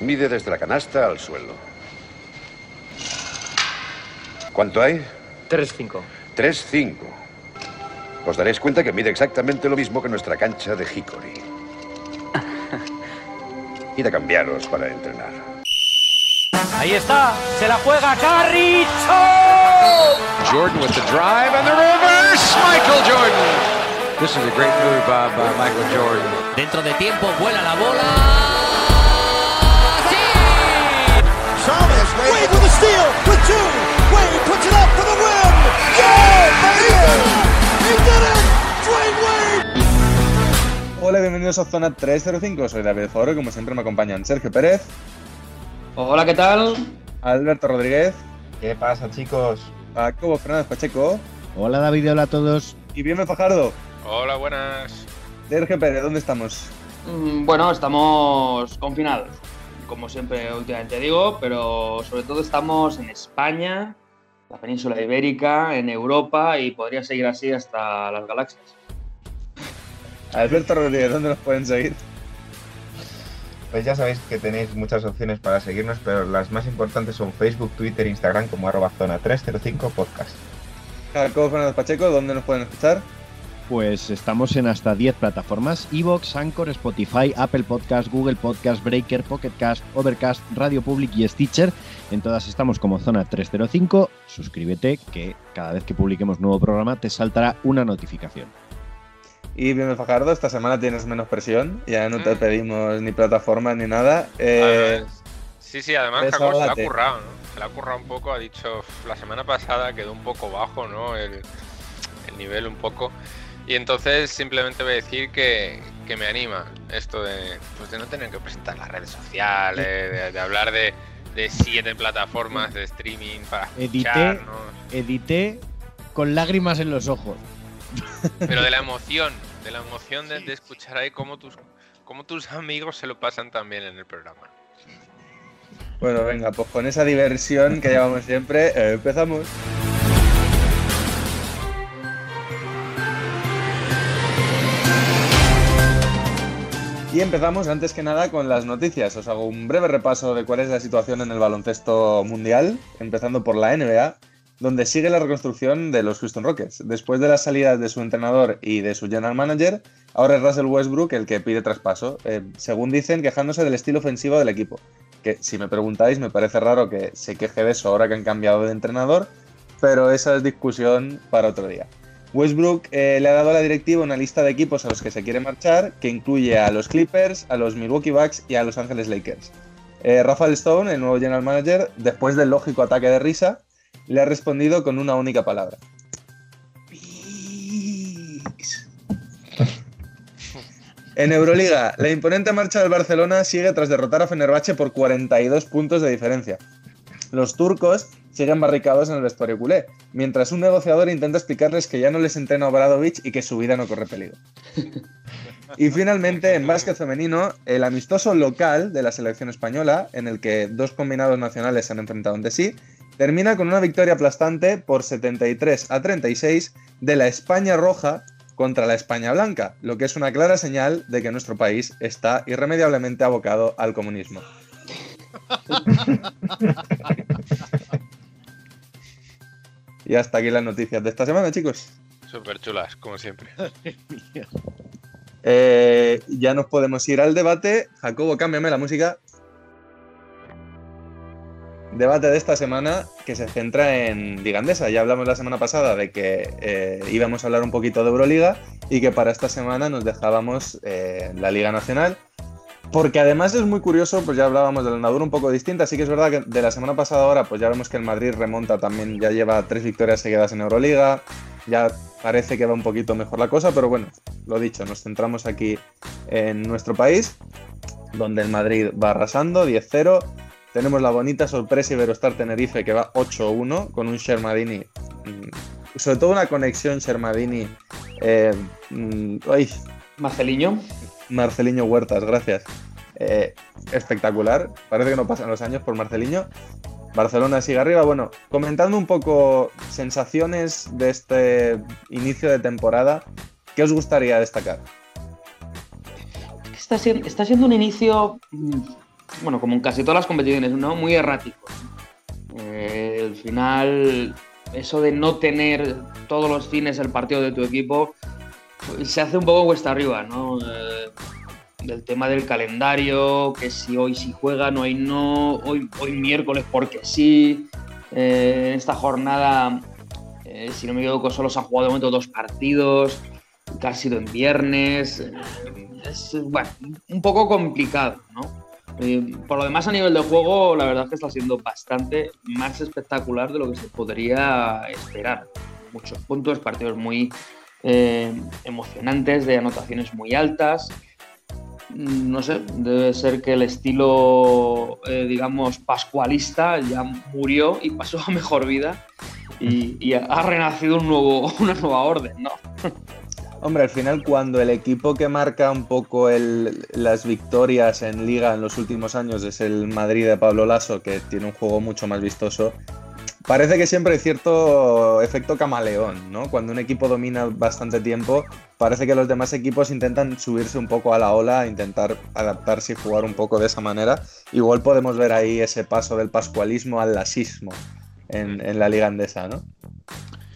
Mide desde la canasta al suelo. ¿Cuánto hay? 3-5. 3-5. Os daréis cuenta que mide exactamente lo mismo que nuestra cancha de Hickory. Id a cambiaros para entrenar. Ahí está, se la juega Carricho. Jordan with the drive and the reverse. Michael Jordan. This is a great move by, by Michael Jordan. Dentro de tiempo vuela la bola. Two. Wade puts it up for the win. Yeah, baby! He did it! Dwayne Wade! Hola, bienvenidos a Zona 305. Soy David Foro y como siempre me acompañan Sergio Pérez, Hola, ¿qué tal? Alberto Rodríguez, ¿Qué pasa, chicos? Jacobo Fernández Pacheco Hola David, hola a todos. y Bienme Fajardo. Hola, buenas. Sergio Pérez, ¿dónde estamos? Mm, Bueno, estamos confinados, como siempre últimamente digo, pero sobre todo estamos en España, la península ibérica, en Europa y podría seguir así hasta las galaxias. Alberto Rodríguez, ¿dónde nos pueden seguir? Pues ya sabéis que tenéis muchas opciones para seguirnos, pero las más importantes son Facebook, Twitter, Instagram como arroba zona 305 podcast. Jacobo Fernández Pacheco, ¿dónde nos pueden escuchar? Pues estamos en hasta 10 plataformas: Evox, Anchor, Spotify, Apple Podcast, Google Podcast, Breaker, Pocket Cast, Overcast, Radio Public y Stitcher. En todas estamos como Zona 305. Suscríbete que cada vez que publiquemos nuevo programa te saltará una notificación. Y Bienme Fajardo, esta semana tienes menos presión, ya no te Mm. pedimos ni plataformas ni nada. Eh, sí, sí, además Jacob se la ha currado, ¿no? Se la ha currado un poco, ha dicho, "Uf, la semana pasada quedó un poco bajo, ¿no? El, el nivel un poco. Y entonces simplemente voy a decir que, que me anima esto de, pues de no tener que presentar las redes sociales, de, de hablar de, de siete plataformas de streaming para Edité. escucharnos, Edité con lágrimas en los ojos. pero de la emoción, de la emoción de, de escuchar ahí cómo tus, cómo tus amigos se lo pasan también en el programa. Bueno, venga, pues con esa diversión que llevamos siempre, eh, empezamos. Y empezamos antes que nada con las noticias. Os hago un breve repaso de cuál es la situación en el baloncesto mundial, empezando por la NBA, donde sigue la reconstrucción de los Houston Rockets. Después de las salidas de su entrenador y de su general manager, ahora es Russell Westbrook el que pide traspaso, eh, según dicen, quejándose del estilo ofensivo del equipo que si me preguntáis me parece raro que se queje de eso ahora que han cambiado de entrenador, pero esa es discusión para otro día. Westbrook eh, le ha dado a la directiva una lista de equipos a los que se quiere marchar, que incluye a los Clippers, a los Milwaukee Bucks y a Los Angeles Lakers. Eh, Rafael Stone, el nuevo general manager, después del lógico ataque de risa, le ha respondido con una única palabra. En Euroliga, la imponente marcha del Barcelona sigue tras derrotar a Fenerbahce por 42 puntos de diferencia. Los turcos siguen barricados en el vestuario culé, mientras un negociador intenta explicarles que ya no les entrena Obradovic y que su vida no corre peligro. Y finalmente, en básquet femenino, el amistoso local de la selección española, en el que dos combinados nacionales se han enfrentado entre sí, termina con una victoria aplastante por 73 a 36 de la España roja contra la España blanca, lo que es una clara señal de que nuestro país está irremediablemente abocado al comunismo. y hasta aquí las noticias de esta semana, chicos. Súper chulas, como siempre. Eh, ya nos podemos ir al debate. Jacobo, cámbiame la música. Debate de esta semana que se centra en Liga Andesa. Ya hablamos la semana pasada de que eh, íbamos a hablar un poquito de Euroliga y que para esta semana nos dejábamos eh, la Liga Nacional. Porque además es muy curioso, pues ya hablábamos de la andadura un poco distinta. Sí que es verdad que de la semana pasada ahora, pues ya vemos que el Madrid remonta también, ya lleva tres victorias seguidas en Euroliga. Ya parece que va un poquito mejor la cosa, pero bueno, lo dicho, nos centramos aquí en nuestro país, donde el Madrid va arrasando, 10-0. Tenemos la bonita sorpresa Iberostar Tenerife que va 8-1 con un Shermadini, mm, sobre todo una conexión Shermadini. Eh, mm. Marceliño Huertas, gracias. Eh, espectacular. Parece que no pasan los años por Marceliño. Barcelona sigue arriba. Bueno, comentando un poco sensaciones de este inicio de temporada, ¿qué os gustaría destacar? está siendo, está un inicio, mm, bueno, como en casi todas las competiciones, ¿no? Muy errático. Eh, al final, eso de no tener todos los fines el partido de tu equipo, se hace un poco cuesta arriba, ¿no? Eh, del tema del calendario, que si hoy sí juegan, hoy no, hoy, hoy miércoles porque sí. Eh, en esta jornada, eh, si no me equivoco, solo se han jugado de momento dos partidos, que ha sido en viernes. Eh, es bueno, un poco complicado, ¿no? Eh, por lo demás, a nivel de juego, la verdad es que está siendo bastante más espectacular de lo que se podría esperar. Muchos puntos, partidos muy eh, emocionantes, de anotaciones muy altas. Mm, No sé, debe ser que el estilo, eh, digamos, pascualista ya murió y pasó a mejor vida y, ha renacido un nuevo, una nueva orden, ¿no? Hombre, al final cuando el equipo que marca un poco el- las victorias en liga en los últimos años es el Madrid de Pablo Lasso, que tiene un juego mucho más vistoso, parece que siempre hay cierto efecto camaleón, ¿no? Cuando un equipo domina bastante tiempo, parece que los demás equipos intentan subirse un poco a la ola, intentar adaptarse y jugar un poco de esa manera. Igual podemos ver ahí ese paso del pascualismo al lasismo en, en la liga andesa, ¿no?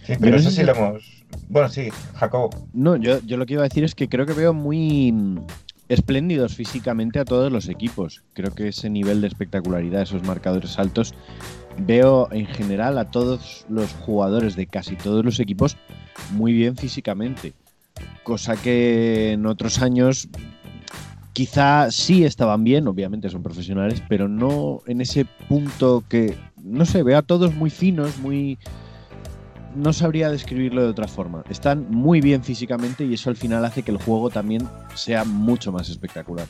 Sí, pero no eso sé sí si- lo hemos. Bueno, sí, Jacobo. No, yo, yo lo que iba a decir es que creo que veo muy mm, espléndidos físicamente a todos los equipos. Creo que ese nivel de espectacularidad, esos marcadores altos, veo en general a todos los jugadores de casi todos los equipos muy bien físicamente. Cosa que en otros años quizá sí estaban bien, obviamente son profesionales, pero no en ese punto que, no sé, veo a todos muy finos, muy no sabría describirlo de otra forma. Están muy bien físicamente y eso al final hace que el juego también sea mucho más espectacular.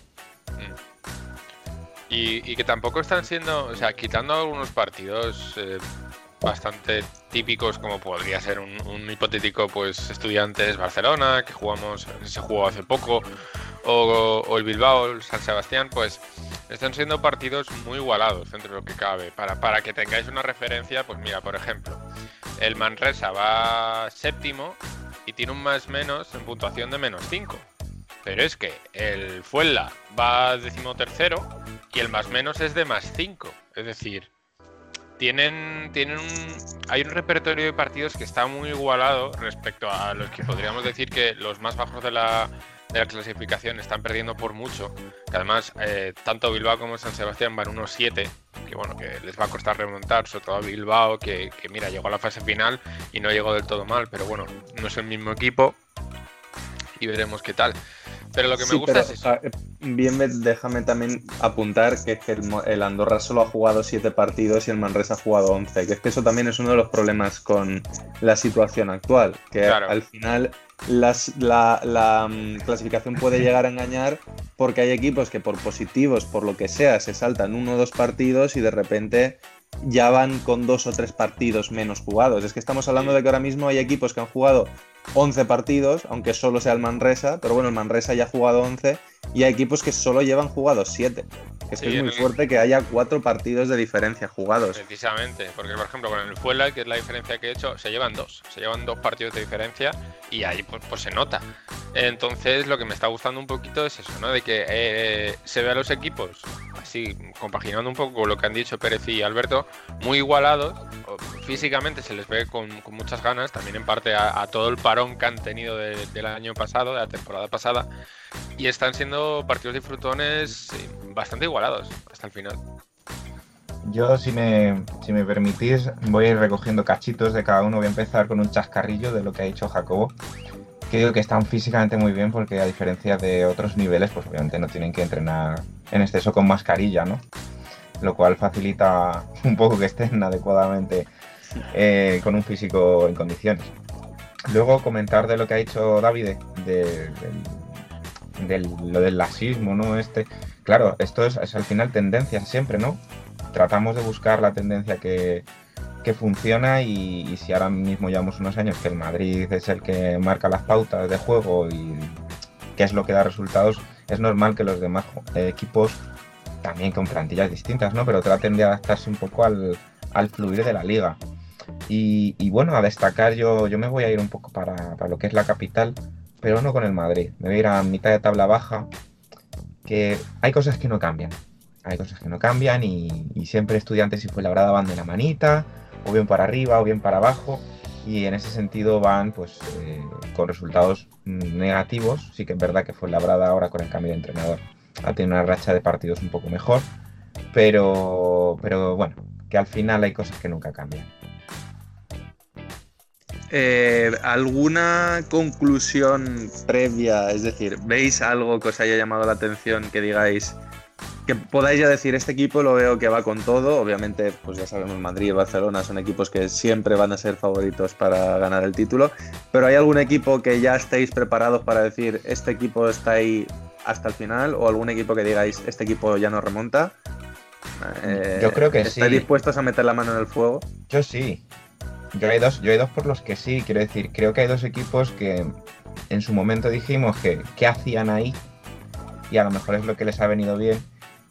Y, y que tampoco están siendo, o sea, quitando algunos partidos eh, bastante típicos, como podría ser un, un hipotético, pues, Estudiantes Barcelona, que jugamos, se jugó hace poco, o, el Bilbao, el San Sebastián, pues están siendo partidos muy igualados entre lo que cabe. Para, para que tengáis una referencia, pues mira, por ejemplo, el Manresa va séptimo y tiene un más menos en puntuación de menos 5. Pero es que el Fuenla va decimotercero y el más menos es de más 5. Es decir, tienen, tienen un, hay un repertorio de partidos que está muy igualado respecto a los que podríamos decir que los más bajos de la, de la clasificación están perdiendo por mucho. Que además, eh, tanto Bilbao como San Sebastián van unos 7, que bueno, que les va a costar remontar, sobre todo a Bilbao, que, que mira, llegó a la fase final y no llegó del todo mal, pero bueno, no es el mismo equipo y veremos qué tal. Pero lo que me Sí, gusta pero, es eso. bien, déjame también apuntar que, que el, el Andorra solo ha jugado 7 partidos y el Manresa ha jugado 11, que es que eso también es uno de los problemas con la situación actual, que Claro. al final las- la, la, mm, clasificación puede llegar a engañar porque hay equipos que por positivos, por lo que sea, se saltan uno o dos partidos y de repente ya van con dos o tres partidos menos jugados. Es que estamos hablando de que ahora mismo hay equipos que han jugado 11 partidos, aunque solo sea el Manresa, pero bueno, el Manresa ya ha jugado 11 y hay equipos que solo llevan jugados 7. Que es, que es muy fuerte que haya cuatro partidos de diferencia jugados. Precisamente, porque por ejemplo con el Fuela, que es la diferencia que he hecho, se llevan dos, se llevan dos partidos de diferencia y ahí pues, pues se nota. Entonces lo que me está gustando un poquito es eso, ¿no? De que eh, se ve a los equipos, así compaginando un poco lo que han dicho Pérez y Alberto, muy igualados, o- físicamente se les ve con, muchas ganas, también en parte a, todo el parón que han tenido de- del año pasado, de la temporada pasada, y están siendo partidos disfrutones sí, bastante igualados hasta el final. Yo, si me, si me permitís, voy a ir recogiendo cachitos de cada uno. Voy a empezar con un chascarrillo de lo que ha dicho Jacobo. Que digo que están físicamente muy bien porque a diferencia de otros niveles, pues obviamente no tienen que entrenar en exceso con mascarilla, ¿no? Lo cual facilita un poco que estén adecuadamente eh, con un físico en condiciones. Luego comentar de lo que ha dicho David, de, lo del laxismo, ¿no? Este, claro, esto es, al final tendencias siempre, ¿no? Tratamos de buscar la tendencia que, que funciona y, si ahora mismo llevamos unos años que el Madrid es el que marca las pautas de juego y qué es lo que da resultados, es normal que los demás eh, equipos también con plantillas distintas, ¿no? Pero traten de adaptarse un poco al fluir de la liga. Y, bueno, a destacar yo, yo me voy a ir un poco para, para lo que es la capital, pero no con el Madrid. Me voy a ir a mitad de tabla baja que hay cosas que no cambian. Hay cosas que no cambian y, siempre estudiantes y Fuenlabrada van de la manita, o bien para arriba o bien para abajo y en ese sentido van pues eh, con resultados negativos. Sí que es verdad que fue labrada ahora con el cambio de entrenador. Ha tenido una racha de partidos un poco mejor, pero, pero bueno, que al final hay cosas que nunca cambian. Eh, ¿Alguna conclusión previa? Es decir, ¿veis algo que os haya llamado la atención que digáis, que podáis ya decir, este equipo lo veo que va con todo. Obviamente, pues ya sabemos, Madrid y Barcelona son equipos que siempre van a ser favoritos para ganar el título. Pero ¿hay algún equipo que ya estéis preparados para decir, este equipo está ahí hasta el final? ¿O algún equipo que digáis, este equipo ya no remonta? Eh, yo creo que ¿estáis sí. ¿Estáis dispuestos a meter la mano en el fuego? Yo sí. Yo hay, dos, yo hay dos por los que sí. Quiero decir, creo que hay dos equipos que en su momento dijimos que qué hacían ahí. Y a lo mejor es lo que les ha venido bien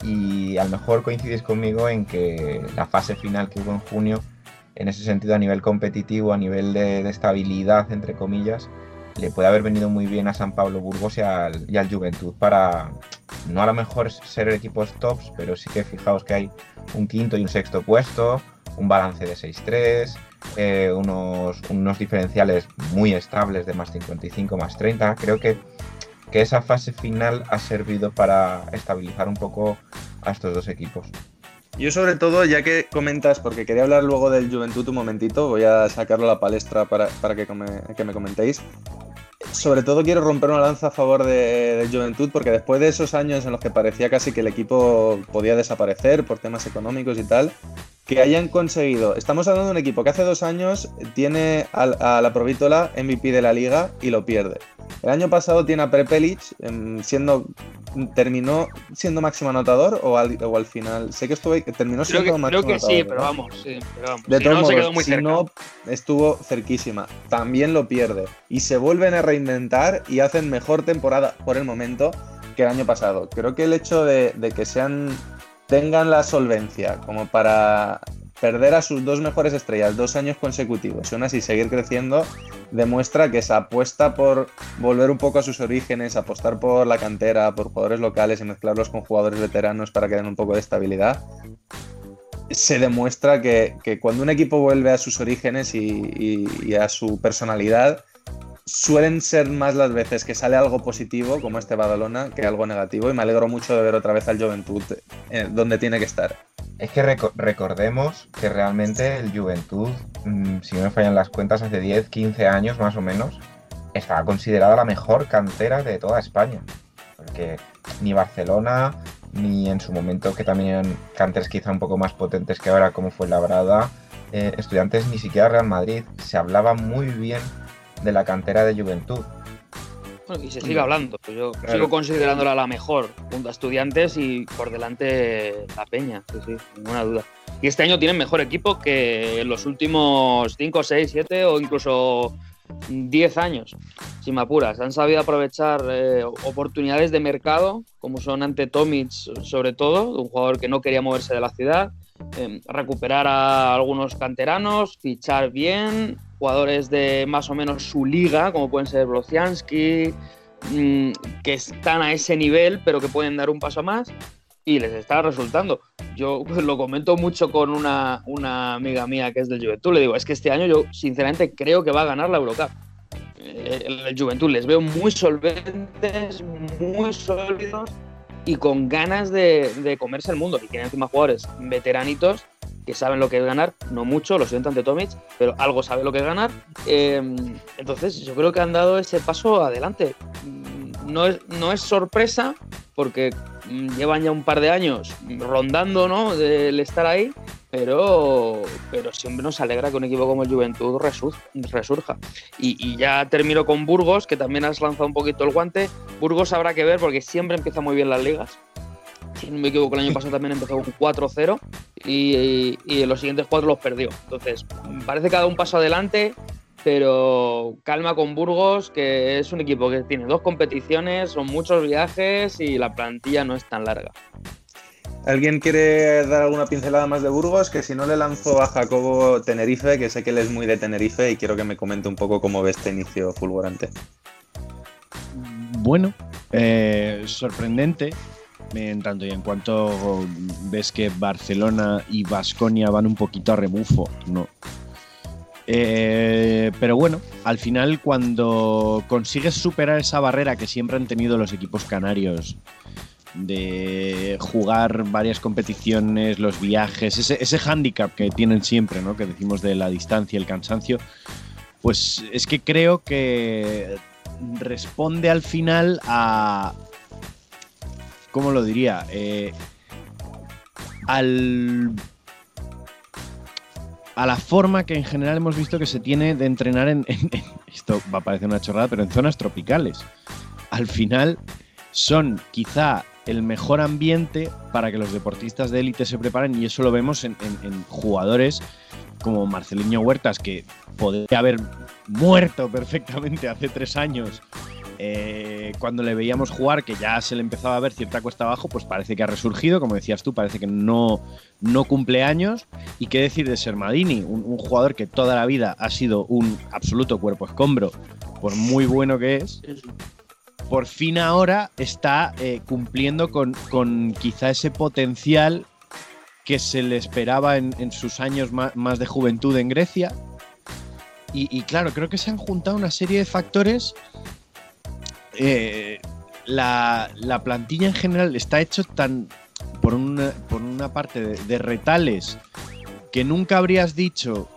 y a lo mejor coincidís conmigo en que la fase final que hubo en junio, en ese sentido a nivel competitivo, a nivel de, de estabilidad, entre comillas, le puede haber venido muy bien a San Pablo Burgos y al, y al Juventud para, no a lo mejor ser equipos tops, pero sí que fijaos que hay un quinto y un sexto puesto, un balance de 6-3, eh, unos, unos diferenciales muy estables de más 55, más 30. Creo que que esa fase final ha servido para estabilizar un poco a estos dos equipos. Yo sobre todo, ya que comentas, porque quería hablar luego del Juventud un momentito, voy a sacarlo a la palestra para, para que, que, me comentéis. Sobre todo quiero romper una lanza a favor de, de, Juventud, porque después de esos años en los que parecía casi que el equipo podía desaparecer por temas económicos y tal, que hayan conseguido. Estamos hablando de un equipo que hace dos años tiene a, a la Provítola MVP de la liga y lo pierde. El año pasado tiene a Prepelic siendo terminó siendo máximo anotador o al, o al final sé que estuve terminó siendo creo que, máximo creo que anotador, sí, pero vamos, sí, pero vamos. De si todos no, modos, se quedó muy si cerca. no estuvo cerquísima, también lo pierde y se vuelven a reinventar y hacen mejor temporada por el momento que el año pasado. Creo que el hecho de, de que sean tengan la solvencia como para perder a sus dos mejores estrellas dos años consecutivos y aún así seguir creciendo demuestra que esa apuesta por volver un poco a sus orígenes, apostar por la cantera, por jugadores locales y mezclarlos con jugadores veteranos para que den un poco de estabilidad, se demuestra que, que cuando un equipo vuelve a sus orígenes y, a su personalidad, suelen ser más las veces que sale algo positivo, como este Badalona, que algo negativo. Y me alegro mucho de ver otra vez al Juventud eh, donde tiene que estar. Es que rec recordemos que realmente el Juventud, mmm, si no me fallan las cuentas, hace 10, 15 años más o menos, estaba considerada la mejor cantera de toda España. Porque ni Barcelona, ni en su momento, que también eran canteras quizá un poco más potentes que ahora, como fue Labrada, eh, estudiantes, ni siquiera Real Madrid, se hablaba muy bien de la cantera de Juventud. Bueno, y se sigue hablando. Yo claro. sigo considerándola la mejor junto a estudiantes y por delante la Peña, sí, sí, ninguna duda. Y este año tienen mejor equipo que en los últimos 5, 6, 7 o incluso 10 años, si me apuras. Han sabido aprovechar eh, oportunidades de mercado, como son ante Tomic, sobre todo, un jugador que no quería moverse de la ciudad, eh, recuperar a algunos canteranos, fichar bien, jugadores de más o menos su liga, como pueden ser Blociansky, mmm, que están a ese nivel, pero que pueden dar un paso más y les está resultando. Yo lo comento mucho con una, una, amiga mía que es del Juventud. Le digo, es que este año yo sinceramente creo que va a ganar la Eurocup. Eh, el, el Juventud les veo muy solventes, muy sólidos y con ganas de, de comerse el mundo. Y tienen encima jugadores veteranitos que saben lo que es ganar, no mucho, lo siento ante Tomic, pero algo sabe lo que es ganar. Eh, entonces, yo creo que han dado ese paso adelante. No es, no es sorpresa, porque llevan ya un par de años rondando, ¿no? Del estar ahí, pero, pero siempre nos alegra que un equipo como el Juventud resur, resurja. Y, y, ya termino con Burgos, que también has lanzado un poquito el guante. Burgos habrá que ver porque siempre empieza muy bien las ligas. Si no me equivoco, el año pasado también empezó con 4-0 y, y, y, en los siguientes cuatro los perdió. Entonces, parece que ha dado un paso adelante, pero calma con Burgos, que es un equipo que tiene dos competiciones, son muchos viajes y la plantilla no es tan larga. ¿Alguien quiere dar alguna pincelada más de Burgos? Que si no le lanzo a Jacobo Tenerife, que sé que él es muy de Tenerife y quiero que me comente un poco cómo ve este inicio fulgurante. Bueno, eh, sorprendente En tanto y en cuanto ves que Barcelona y Vasconia van un poquito a rebufo, no. Eh, pero bueno, al final cuando consigues superar esa barrera que siempre han tenido los equipos canarios de jugar varias competiciones, los viajes, ese, ese hándicap que tienen siempre, ¿no? Que decimos de la distancia, el cansancio, pues es que creo que responde al final a. ¿Cómo lo diría? Eh, al. A la forma que en general hemos visto que se tiene de entrenar en, Esto va a parecer una chorrada, pero en zonas tropicales. Al final son quizá el mejor ambiente para que los deportistas de élite se preparen y eso lo vemos en, en- en jugadores como Marceliño Huertas, que podría haber muerto perfectamente hace tres años. Eh, cuando le veíamos jugar, que ya se le empezaba a ver cierta cuesta abajo, pues parece que ha resurgido, como decías tú, parece que no, no cumple años. Y qué decir de Sermadini, un, jugador que toda la vida ha sido un absoluto cuerpo escombro, por muy bueno que es, por fin ahora está eh, cumpliendo con, con quizá ese potencial que se le esperaba en, en sus años más, de juventud en Grecia. Y, y claro, creo que se han juntado una serie de factores. Eh, la, la plantilla en general está hecho tan por una, por una parte de, retales que nunca habrías dicho,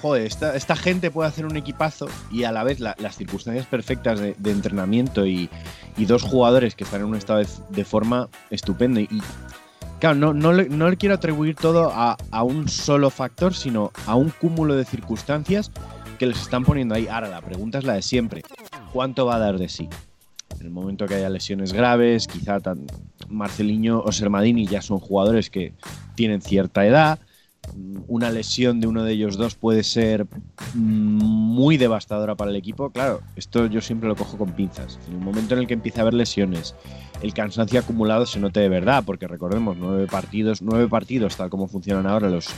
joder, esta, esta gente puede hacer un equipazo y a la vez la- las circunstancias perfectas de, entrenamiento y, dos jugadores que están en un estado de, forma estupendo. Y, y, claro, no, no, le, no le quiero atribuir todo a, a un solo factor, sino a un cúmulo de circunstancias que les están poniendo ahí. Ahora, la pregunta es la de siempre. ¿Cuánto va a dar de sí? En el momento que haya lesiones graves, quizá tan Marceliño o Sermadini ya son jugadores que tienen cierta edad. Una lesión de uno de ellos dos puede ser mm, muy devastadora para el equipo. Claro, esto yo siempre lo cojo con pinzas. En el momento en el que empieza a haber lesiones, el cansancio acumulado se note de verdad, porque recordemos, nueve partidos, nueve partidos, tal como funcionan ahora los,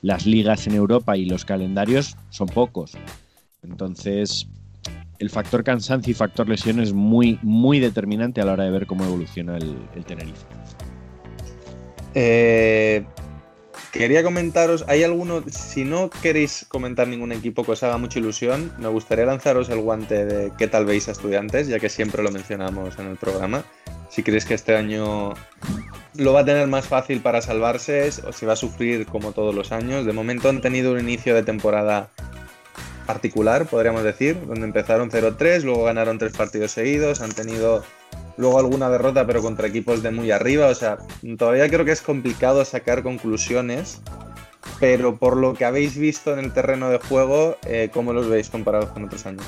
las ligas en Europa y los calendarios, son pocos. Entonces, el factor cansancio y factor lesión es muy, muy determinante a la hora de ver cómo evoluciona el, el Tenerife. Eh, quería comentaros, hay alguno, si no queréis comentar ningún equipo que os haga mucha ilusión, me gustaría lanzaros el guante de qué tal veis a estudiantes, ya que siempre lo mencionamos en el programa. Si creéis que este año lo va a tener más fácil para salvarse o si va a sufrir como todos los años. De momento han tenido un inicio de temporada particular, podríamos decir, donde empezaron 0-3, luego ganaron tres partidos seguidos, han tenido luego alguna derrota, pero contra equipos de muy arriba. O sea, todavía creo que es complicado sacar conclusiones, pero por lo que habéis visto en el terreno de juego, eh, ¿cómo los veis comparados con otros años?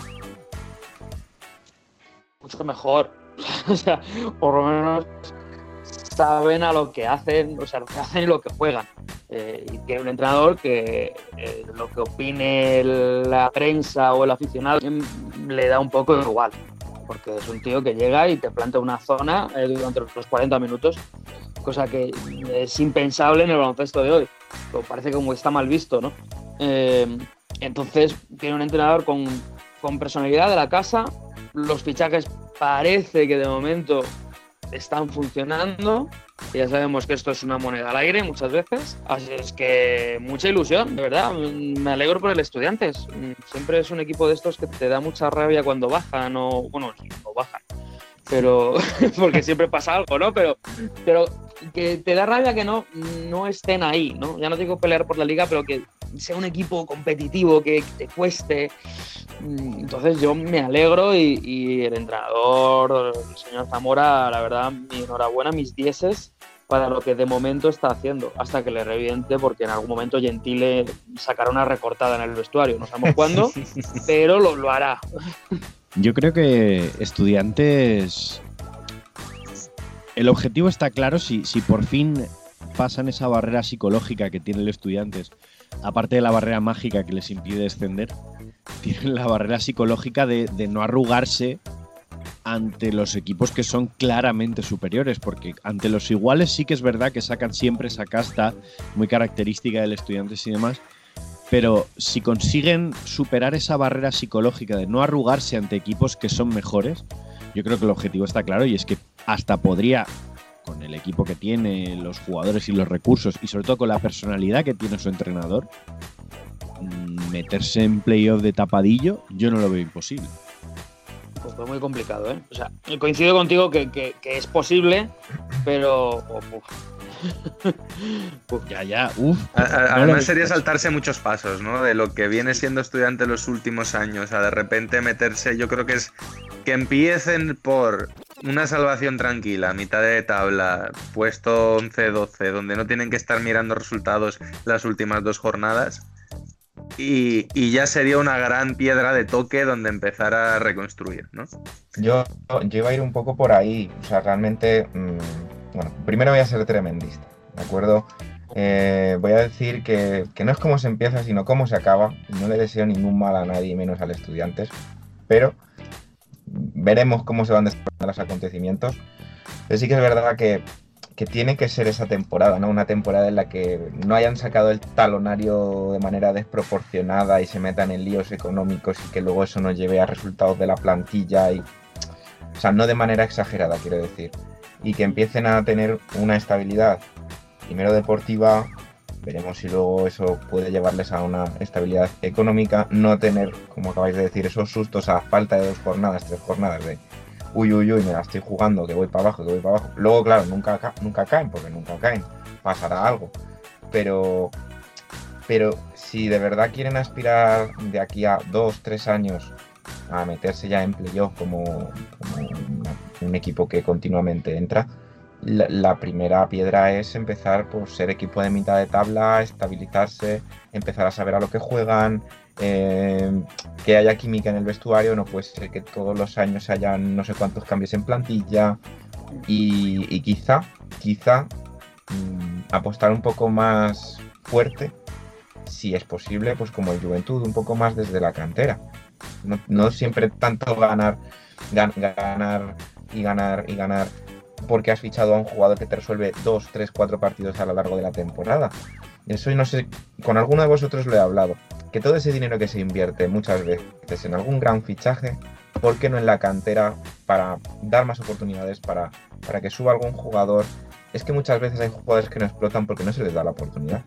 Mucho mejor. o sea, por lo menos saben a lo que hacen, o sea, lo que hacen y lo que juegan. Eh, y tiene un entrenador que eh, lo que opine la prensa o el aficionado mm, le da un poco igual. Porque es un tío que llega y te planta una zona eh, durante los 40 minutos, cosa que es impensable en el baloncesto de hoy. Pero parece como que está mal visto, ¿no? Eh, entonces, tiene un entrenador con, con personalidad de la casa. Los fichajes parece que de momento están funcionando. Ya sabemos que esto es una moneda al aire muchas veces. Así es que mucha ilusión, de verdad. Me alegro por el Estudiantes. Siempre es un equipo de estos que te da mucha rabia cuando bajan o, bueno, no bajan. Pero, porque siempre pasa algo, ¿no? Pero, pero que te da rabia que no, no estén ahí, ¿no? Ya no digo pelear por la liga, pero que sea un equipo competitivo, que te cueste. Mm, Entonces yo me alegro y, y el entrenador, el señor Zamora, la verdad, mi enhorabuena, mis dieces para lo que de momento está haciendo, hasta que le reviente, porque en algún momento Gentile sacará una recortada en el vestuario, no sabemos cuándo, pero lo, lo hará. Yo creo que estudiantes. El objetivo está claro si, si por fin pasan esa barrera psicológica que tienen los estudiantes, aparte de la barrera mágica que les impide descender, tienen la barrera psicológica de, de no arrugarse ante los equipos que son claramente superiores, porque ante los iguales sí que es verdad que sacan siempre esa casta muy característica del estudiantes y demás, pero si consiguen superar esa barrera psicológica de no arrugarse ante equipos que son mejores, yo creo que el objetivo está claro y es que hasta podría con el equipo que tiene, los jugadores y los recursos, y sobre todo con la personalidad que tiene su entrenador, mm, meterse en playoff de tapadillo, yo no lo veo imposible. Pues fue muy complicado, ¿eh? O sea, coincido contigo que, que- que es posible, pero. uf, Ya, ya, uff. A- a- no lo Además sería saltarse muchos pasos, ¿no? De lo que viene siendo estudiante los últimos años, a de repente meterse, yo creo que es que empiecen por una salvación tranquila, mitad de tabla, puesto 11-12, donde no tienen que estar mirando resultados las últimas dos jornadas. Y, y ya sería una gran piedra de toque donde empezar a reconstruir, ¿no? Yo, yo iba a ir un poco por ahí. O sea, realmente. mm, bueno, primero voy a ser tremendista, ¿de acuerdo? Eh, voy a decir que, que no es cómo se empieza, sino cómo se acaba. No le deseo ningún mal a nadie, menos a los estudiantes. Pero veremos cómo se van desarrollando los acontecimientos. Pero sí que es verdad que, que tiene que ser esa temporada, ¿no? Una temporada en la que no hayan sacado el talonario de manera desproporcionada y se metan en líos económicos y que luego eso nos lleve a resultados de la plantilla y. O sea, no de manera exagerada, quiero decir. Y que empiecen a tener una estabilidad, primero deportiva, veremos si luego eso puede llevarles a una estabilidad económica, no tener, como acabáis de decir, esos sustos a falta de dos jornadas, tres jornadas de uy, uy, uy, me la estoy jugando, que voy para abajo, que voy para abajo. Luego, claro, nunca, ca- nunca caen, porque nunca caen, pasará algo. Pero, pero si de verdad quieren aspirar de aquí a dos, tres años a meterse ya en playoff como, un equipo que continuamente entra, la, primera piedra es empezar por ser equipo de mitad de tabla, estabilizarse, empezar a saber a lo que juegan, eh, que haya química en el vestuario, no puede ser que todos los años hayan no sé cuántos cambios en plantilla y, quizá, quizá mm, apostar un poco más fuerte, si es posible, pues como el Juventud, un poco más desde la cantera. No, no siempre tanto ganar, gan- ganar y ganar y ganar porque has fichado a un jugador que te resuelve dos, tres, cuatro partidos a lo largo de la temporada. Eso no sé, con alguno de vosotros lo he hablado, que todo ese dinero que se invierte muchas veces en algún gran fichaje, ¿por qué no en la cantera para dar más oportunidades, para, para que suba algún jugador? Es que muchas veces hay jugadores que no explotan porque no se les da la oportunidad.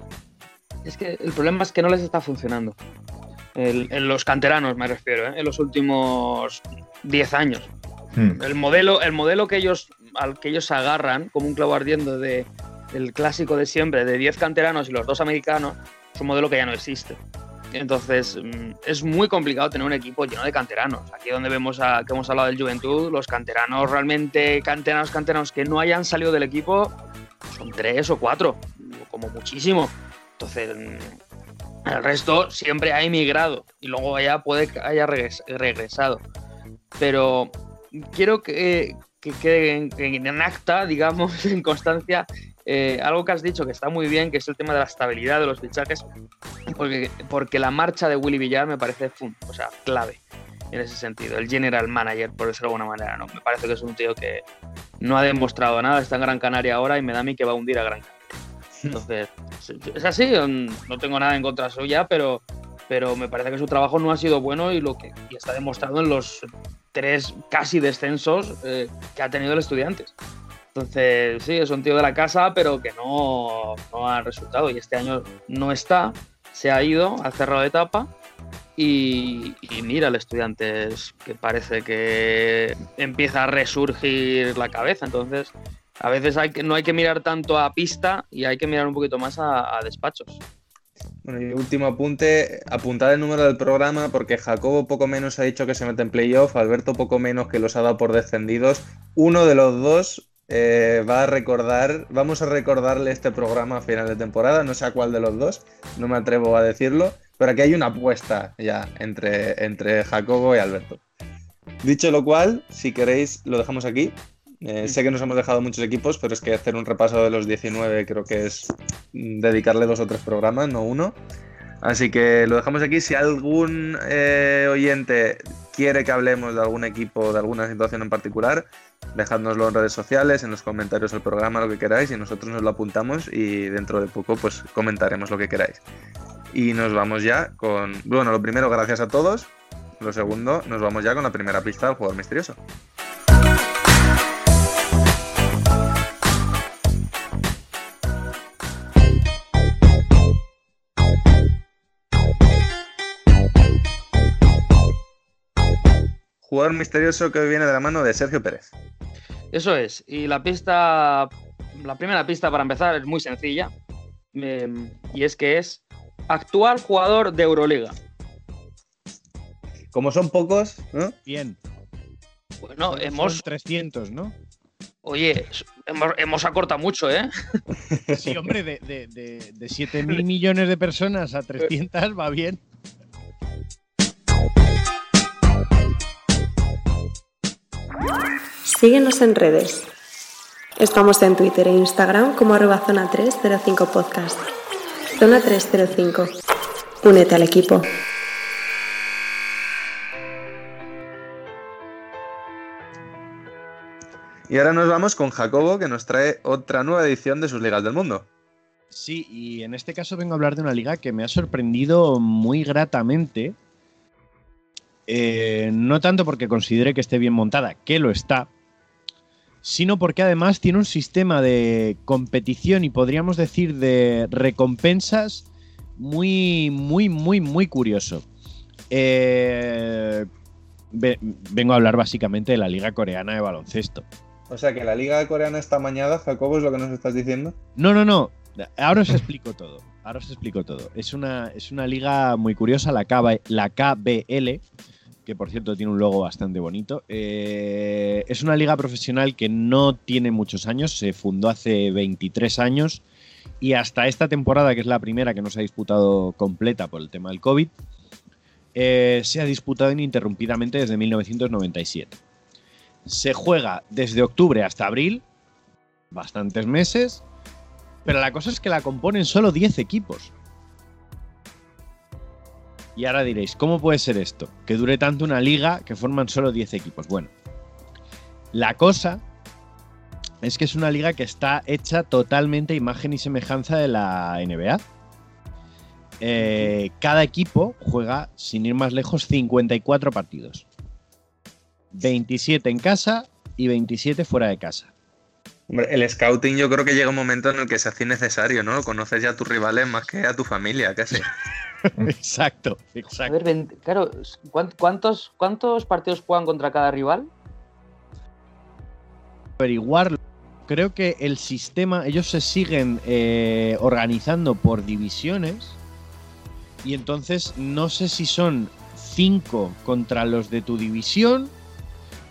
Es que el problema es que no les está funcionando. El- en los canteranos me refiero, ¿eh? en los últimos 10 años. Hmm. El modelo, el modelo que ellos, al que ellos agarran, como un clavo ardiendo de, del clásico de siempre, de 10 canteranos y los dos americanos, es un modelo que ya no existe. Entonces, mm, es muy complicado tener un equipo lleno de canteranos. Aquí donde vemos que hemos hablado del Juventud, los canteranos realmente, canteranos, canteranos que no hayan salido del equipo, son tres o cuatro, como muchísimo. Entonces, mm, el resto siempre ha emigrado y luego ya puede que haya regres- regresado. Pero quiero que, que quede en, en acta, digamos, en constancia, eh, algo que has dicho que está muy bien, que es el tema de la estabilidad de los fichajes, porque, porque la marcha de Willy Villar me parece fun, o sea, clave en ese sentido. El general manager, por decirlo de alguna manera, ¿no? Me parece que es un tío que no ha demostrado nada, está en Gran Canaria ahora y me da a mí que va a hundir a Gran Canaria. Entonces, es así, no tengo nada en contra suya, pero, pero me parece que su trabajo no ha sido bueno y lo que y está demostrado en los tres casi descensos eh, que ha tenido el Estudiantes. Entonces, sí, es un tío de la casa, pero que no, no ha resultado. Y este año no está, se ha ido, ha cerrado etapa. Y, y mira, el Estudiantes que parece que empieza a resurgir la cabeza. Entonces, a veces no hay que mirar tanto a pista y hay que mirar un poquito más a despachos. Bueno, y último apunte, apuntad el número del programa porque Jacobo poco menos ha dicho que se mete en playoff, Alberto poco menos que los ha dado por descendidos. Uno de los dos eh, va a recordar, vamos a recordarle este programa a final de temporada, no sé a cuál de los dos, no me atrevo a decirlo, pero aquí hay una apuesta ya entre, entre Jacobo y Alberto. Dicho lo cual, si queréis, lo dejamos aquí. Eh, sé que nos hemos dejado muchos equipos, pero es que hacer un repaso de los 19 creo que es mm, dedicarle dos o tres programas, no uno. Así que lo dejamos aquí. Si algún eh, oyente quiere que hablemos de algún equipo, de alguna situación en particular, dejádnoslo en redes sociales, en los comentarios del programa, lo que queráis, y nosotros nos lo apuntamos y dentro de poco pues comentaremos lo que queráis. Y nos vamos ya con... Bueno, lo primero, gracias a todos. Lo segundo, nos vamos ya con la primera pista del jugador misterioso. Jugador misterioso que hoy viene de la mano de Sergio Pérez. Eso es. Y la pista, la primera pista para empezar es muy sencilla. eh, y es que es actual jugador de Euroliga. Como son pocos, ¿no? Bien. Bueno, Son hemos, 300, ¿no? oye, hemos, hemos acortado mucho, ¿eh? Sí, hombre, de, de, de, de 7.000 millones de personas a 300 va bien. Síguenos en redes. Estamos en Twitter e Instagram como arroba zona 305 podcast. Zona 305. Únete al equipo. Y ahora nos vamos con Jacobo, que nos trae otra nueva edición de sus ligas del mundo. Sí, y en este caso vengo a hablar de una liga que me ha sorprendido muy gratamente. Eh, no tanto porque considere que esté bien montada, que lo está, sino porque además tiene un sistema de competición y podríamos decir de recompensas muy, muy, muy, muy curioso. Eh, ve- vengo a hablar básicamente de la liga coreana de baloncesto. O sea que la liga coreana está mañada, Jacobo, es lo que nos estás diciendo. No, no, no. Ahora os explico todo. Ahora os explico todo. Es una, es una liga muy curiosa, la, KB la KBL, que por cierto tiene un logo bastante bonito. Eh, es una liga profesional que no tiene muchos años, se fundó hace 23 años y hasta esta temporada, que es la primera que no se ha disputado completa por el tema del COVID, eh, se ha disputado ininterrumpidamente desde 1997. Se juega desde octubre hasta abril, bastantes meses, pero la cosa es que la componen solo 10 equipos. Y ahora diréis, ¿cómo puede ser esto? Que dure tanto una liga que forman solo 10 equipos. Bueno, la cosa es que es una liga que está hecha totalmente imagen y semejanza de la NBA. Eh, cada equipo juega, sin ir más lejos, 54 partidos. 27 en casa y 27 fuera de casa. Hombre, el scouting yo creo que llega un momento en el que se hace innecesario, ¿no? Conoces ya a tus rivales más que a tu familia, casi. exacto, A exacto. ver, ven- claro, ¿cuán- ¿cuántos, ¿cuántos partidos juegan contra cada rival? averiguarlo. Creo que el sistema, ellos se siguen eh, organizando por divisiones y entonces no sé si son 5 contra los de tu división.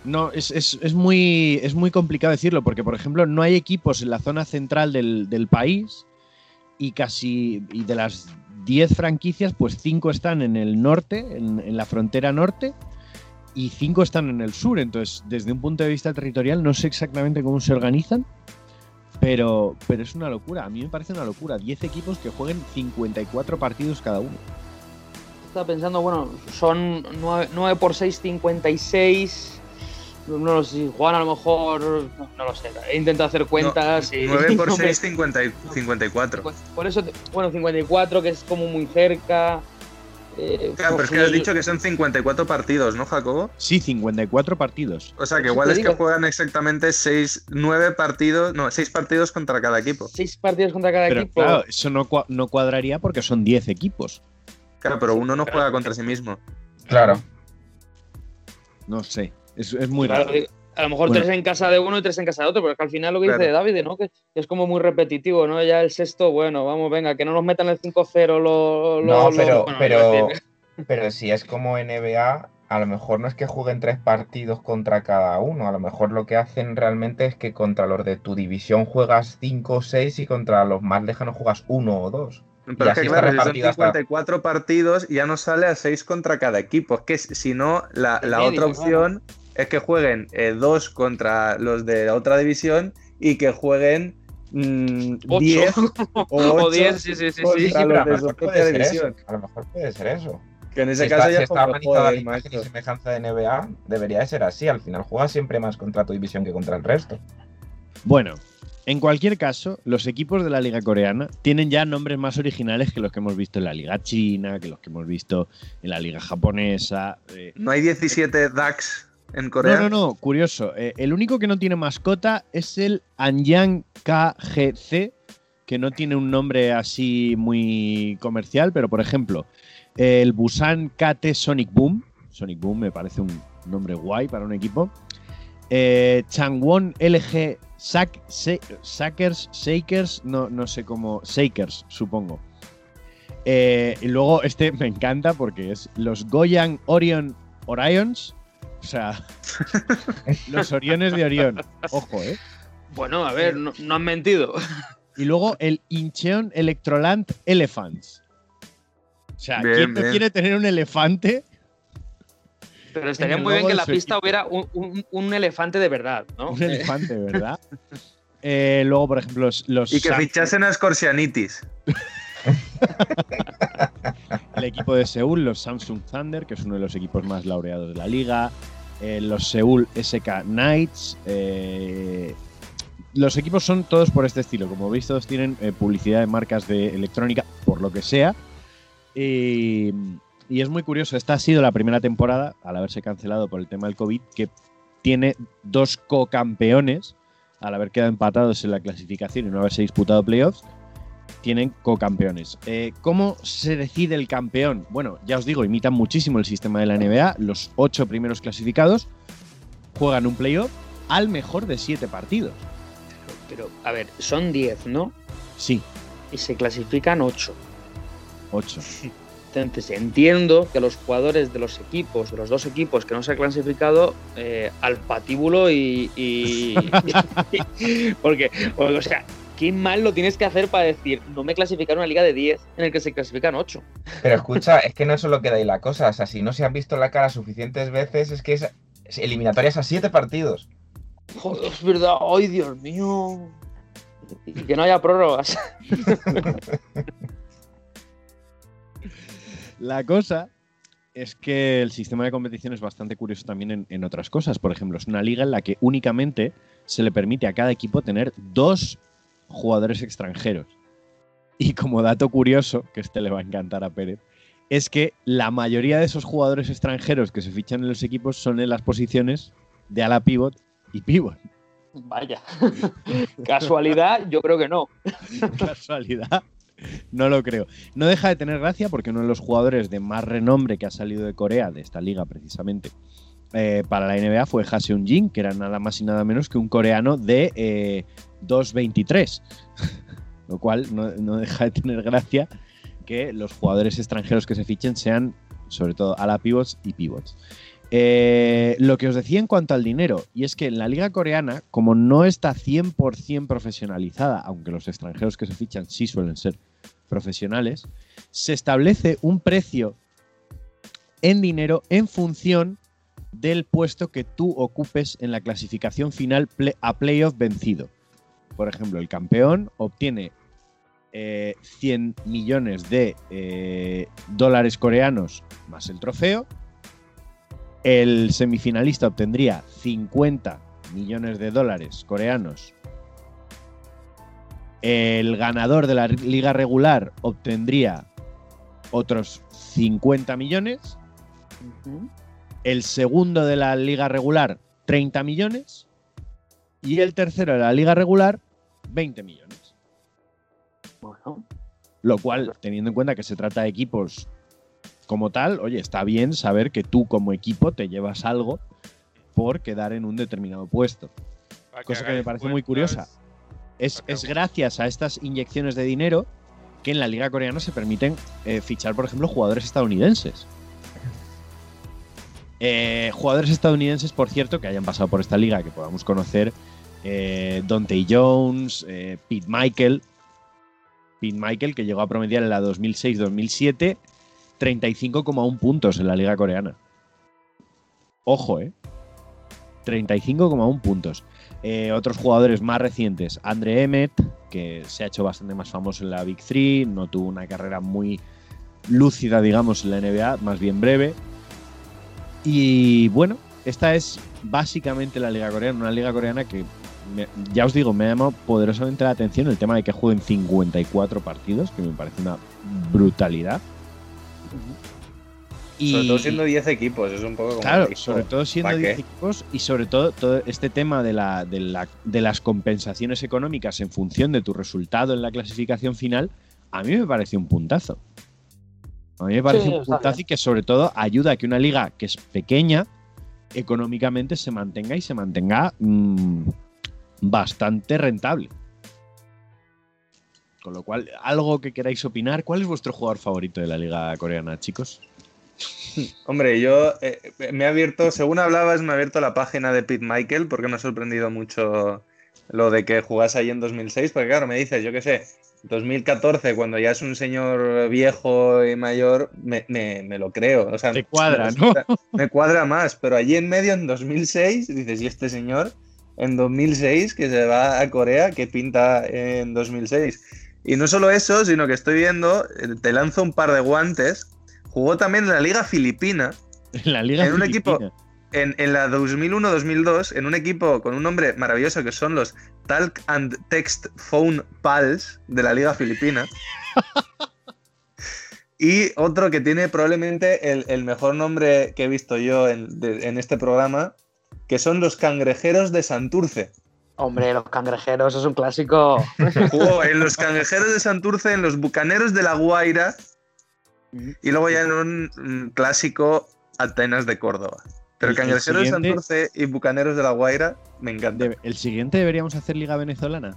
No, es, es- es muy, es muy complicado decirlo porque, por ejemplo, no hay equipos en la zona central del, del país y casi y de las 10 franquicias, pues 5 están en el norte, en- en la frontera norte, y cinco están en el sur. Entonces, desde un punto de vista territorial, no sé exactamente cómo se organizan, pero, pero es una locura. A mí me parece una locura. 10 equipos que jueguen 54 partidos cada uno. Estaba pensando, bueno, son 9, por 6, 56. No lo sé, si juegan a lo mejor. No, no lo sé. He intentado hacer cuentas y. 9 por no me- 6, 50 y- 54. Por eso, bueno, 54, que es como muy cerca. Eh, Claro, pero es que has dicho que son 54 partidos, ¿no, Jacobo? Sí, 54 partidos. O sea, que igual te es que juegan exactamente 6, 9 partidos, no, 6 partidos contra cada equipo. 6 partidos contra cada Pero equipo. claro, eso no, no cuadraría porque son 10 equipos. Claro, pero uno no juega contra sí mismo. Claro. No sé. Es, es muy Claro, raro. A lo mejor Bueno. tres en casa de uno y tres en casa de otro, pero es que al final lo que dice Claro. David, ¿no? Que es como muy repetitivo, ¿no? Ya el sexto, bueno, vamos, venga, que no nos metan el 5-0 lo, lo- No, lo- pero, bueno, pero, decir- pero si es como NBA, a lo mejor no es que jueguen tres partidos contra cada uno. A lo mejor lo que hacen realmente es que contra los de tu división juegas cinco o seis y contra los más lejanos juegas uno o dos. Pero Y es que claro, si son repartido hasta- 54 partidos ya no sale a 6 contra cada equipo. Es que si no, la, otra claro. Es que jueguen 2 contra los de la otra división y que jueguen mm, Ocho. 10 o O 8 10, sí, sí, sí, contra los de lo su mejor propia puede ser división. eso. A lo mejor puede ser eso. Que en ese Si caso está, ya si es está organizada la imagen y semejanza de NBA, debería de ser así. Al final juegas siempre más contra tu división que contra el resto. Bueno, en cualquier caso, los equipos de la liga coreana tienen ya nombres más originales que los que hemos visto en la liga china, que los que hemos visto en la liga japonesa. eh, No hay 17 DAX en Corea. No, no, no, curioso. Eh, el único que no tiene mascota es el Anyang KGC, que no tiene un nombre así muy comercial, pero por ejemplo, el Busan KT Sonic Boom Sonic Boom me parece un nombre guay para un equipo. Eh, Changwon LG Sack, Sa- Sackers, Shakers, no, no sé cómo. Shakers, supongo. Eh, y luego este me encanta porque es los Goyang Orion Orions. O sea, los Oriones de Orión. Ojo, ¿eh? Bueno, a ver, no, no han mentido. Y luego el Incheon Electroland Elephants. O sea, Bien, ¿quién no bien. quiere tener un elefante? Pero estaría muy bien que la pista equipo. hubiera un, un- un elefante de verdad, ¿no? Un elefante, ¿verdad? Eh, luego, por ejemplo, los, los Y que fichasen a Scorsianitis. el equipo de Seúl, los Samsung Thunder, que es uno de los equipos más laureados de la liga. Eh, los Seúl SK Knights. eh, los equipos son todos por este estilo. Como veis, todos tienen eh, publicidad de marcas de electrónica, por lo que sea. Y, y es muy curioso. Esta ha sido la primera temporada, al haberse cancelado por el tema del COVID, que tiene dos co-campeones, al haber quedado empatados en la clasificación y no haberse disputado playoffs, tienen co-campeones. Eh, ¿Cómo se decide el campeón? Bueno, ya os digo, imitan muchísimo el sistema de la NBA. Los ocho primeros clasificados juegan un playoff al mejor de siete partidos. Pero, a ver, son 10, ¿no? Sí, Y se clasifican 8. ocho. Entonces entiendo que los jugadores de los equipos, de los dos equipos que no se han clasificado, eh, al patíbulo y. y- porque, porque, o sea, qué mal lo tienes que hacer para decir, no me clasificaron una liga de 10 en el que se clasifican 8. Pero escucha, es que no solo queda ahí la cosa. O sea, si no se han visto la cara suficientes veces, es que es, es eliminatorias a siete partidos. Joder, es verdad, ay Dios mío. Y que no haya prórrogas. La cosa es que el sistema de competición es bastante curioso también en, en otras cosas. Por ejemplo, es una liga en la que únicamente se le permite a cada equipo tener dos jugadores extranjeros. Y como dato curioso, que este le va a encantar a Pérez, es que la mayoría de esos jugadores extranjeros que se fichan en los equipos son en las posiciones de ala pivot y pivot. Vaya. Casualidad, yo creo que no. Casualidad. No lo creo. No deja de tener gracia porque uno de los jugadores de más renombre que ha salido de Corea, de esta liga precisamente, eh, para la NBA fue Haseun Jin, que era nada más y nada menos que un coreano de eh, 2.23. Lo cual no, deja de tener gracia que los jugadores extranjeros que se fichen sean, sobre todo, ala pivots y pivots. Eh, lo que os decía en cuanto al dinero, y es que en la liga coreana, como no está 100% profesionalizada, aunque los extranjeros que se fichan sí suelen ser profesionales, se establece un precio en dinero en función del puesto que tú ocupes en la clasificación final a playoff vencido. Por ejemplo, el campeón obtiene eh, 100 millones de eh, dólares coreanos más el trofeo. El semifinalista obtendría 50 millones de dólares coreanos. El ganador de la liga regular obtendría otros 50 millones. El segundo de la liga regular, 30 millones. Y el tercero de la liga regular, 20 millones. Bueno, Lo cual, teniendo en cuenta que se trata de equipos como tal, oye, está bien saber que tú como equipo te llevas algo por quedar en un determinado puesto. Para Cosa que me parece muy curiosa. Es, es gracias a estas inyecciones de dinero que en la liga coreana se permiten eh, fichar, por ejemplo, jugadores estadounidenses. Eh, jugadores estadounidenses, por cierto, que hayan pasado por esta liga, que podamos conocer. Eh, Dante Jones, eh, Pete Michael. Pete Michael, que llegó a promediar en la 2006-2007 35,1 puntos en la liga coreana. Ojo, ¿eh? 35,1 puntos. Eh, otros jugadores más recientes, Andre Emmet, que se ha hecho bastante más famoso en la Big Three, no tuvo una carrera muy lúcida, digamos, en la NBA, más bien breve. Y bueno, esta es básicamente la liga coreana, una liga coreana que, me- ya os digo, me ha llamado poderosamente la atención el tema de que jueguen 54 partidos, que me parece una brutalidad. Sobre todo siendo 10 equipos, es un poco como. Claro, sobre todo siendo ¿pa' qué? 10 equipos y sobre todo todo este tema de, la, de, la- de las compensaciones económicas en función de tu resultado en la clasificación final, a mí me parece un puntazo. A mí me parece Sí, un puntazo y que sobre todo ayuda a que una liga que es pequeña económicamente se mantenga y se mantenga mm, bastante rentable. Con lo cual, algo que queráis opinar, ¿cuál es vuestro jugador favorito de la liga coreana, chicos? Hombre, yo eh, me he abierto, según hablabas, me he abierto la página de Pete Michael porque me ha sorprendido mucho lo de que jugase ahí en 2006, porque claro, me dices, yo qué sé, 2014, cuando ya es un señor viejo y mayor, me, me- me lo creo. O sea, Te cuadra, me, ¿no? Me cuadra más, pero allí en medio, en 2006, dices, ¿y este señor en 2006 que se va a Corea, que pinta en 2006? Y no solo eso, sino que estoy viendo, eh, te lanzo un par de guantes, jugó también en la Liga Filipina, En la liga en un filipina. equipo en, en la 2001-2002, en un equipo con un nombre maravilloso que son los Talk and Text Phone Pals de la Liga Filipina. y otro que tiene probablemente el, el mejor nombre que he visto yo en, de- en este programa, que son los Cangrejeros de Santurce. Hombre, los cangrejeros, es un clásico. Jugó en los Cangrejeros de Santurce, en los Bucaneros de La Guaira y luego ya en un clásico Atenas de Córdoba. Pero El- el Cangrejeros de Santurce y Bucaneros de La Guaira me encanta. De- ¿El siguiente deberíamos hacer liga venezolana?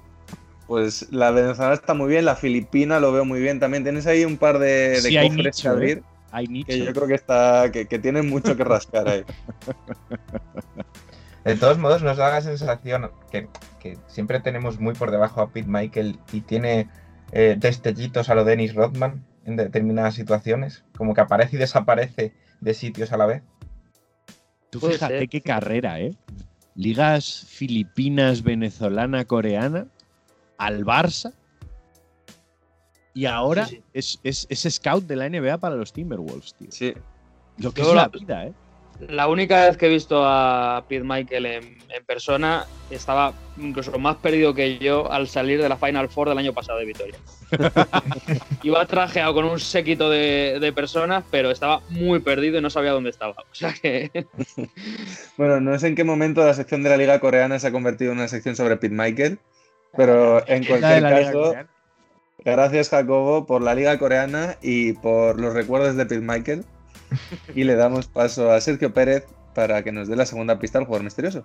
Pues la venezolana está muy bien, la filipina lo veo muy bien también. Tienes ahí un par de, de Sí, cofres nicho, que abrir ¿eh? Hay nicho. que yo creo que está que, que tienen mucho que rascar ahí. De todos modos, nos da la sensación que, que siempre tenemos muy por debajo a Pete Michael y tiene eh, destellitos a lo Dennis Rodman en determinadas situaciones, como que aparece y desaparece de sitios a la vez. Tú Puede fíjate ser. qué carrera, ¿eh? Ligas filipinas, venezolana, coreana, al Barça. Y ahora Sí, sí. Es, es, es scout de la NBA para los Timberwolves, tío. Sí. Lo que Yo es la la- vida, ¿eh? La única vez que he visto a Pete Michael en, en persona, estaba incluso más perdido que yo al salir de la Final Four del año pasado de Vitoria. Iba trajeado con un séquito de, de personas, pero estaba muy perdido y no sabía dónde estaba. O sea que Bueno, no sé en qué momento la sección de la Liga Coreana se ha convertido en una sección sobre Pete Michael, pero en La de cualquier caso. Gracias Jacobo por la Liga Coreana y por los recuerdos de Pete Michael. Y le damos paso a Sergio Pérez para que nos dé la segunda pista al jugador misterioso.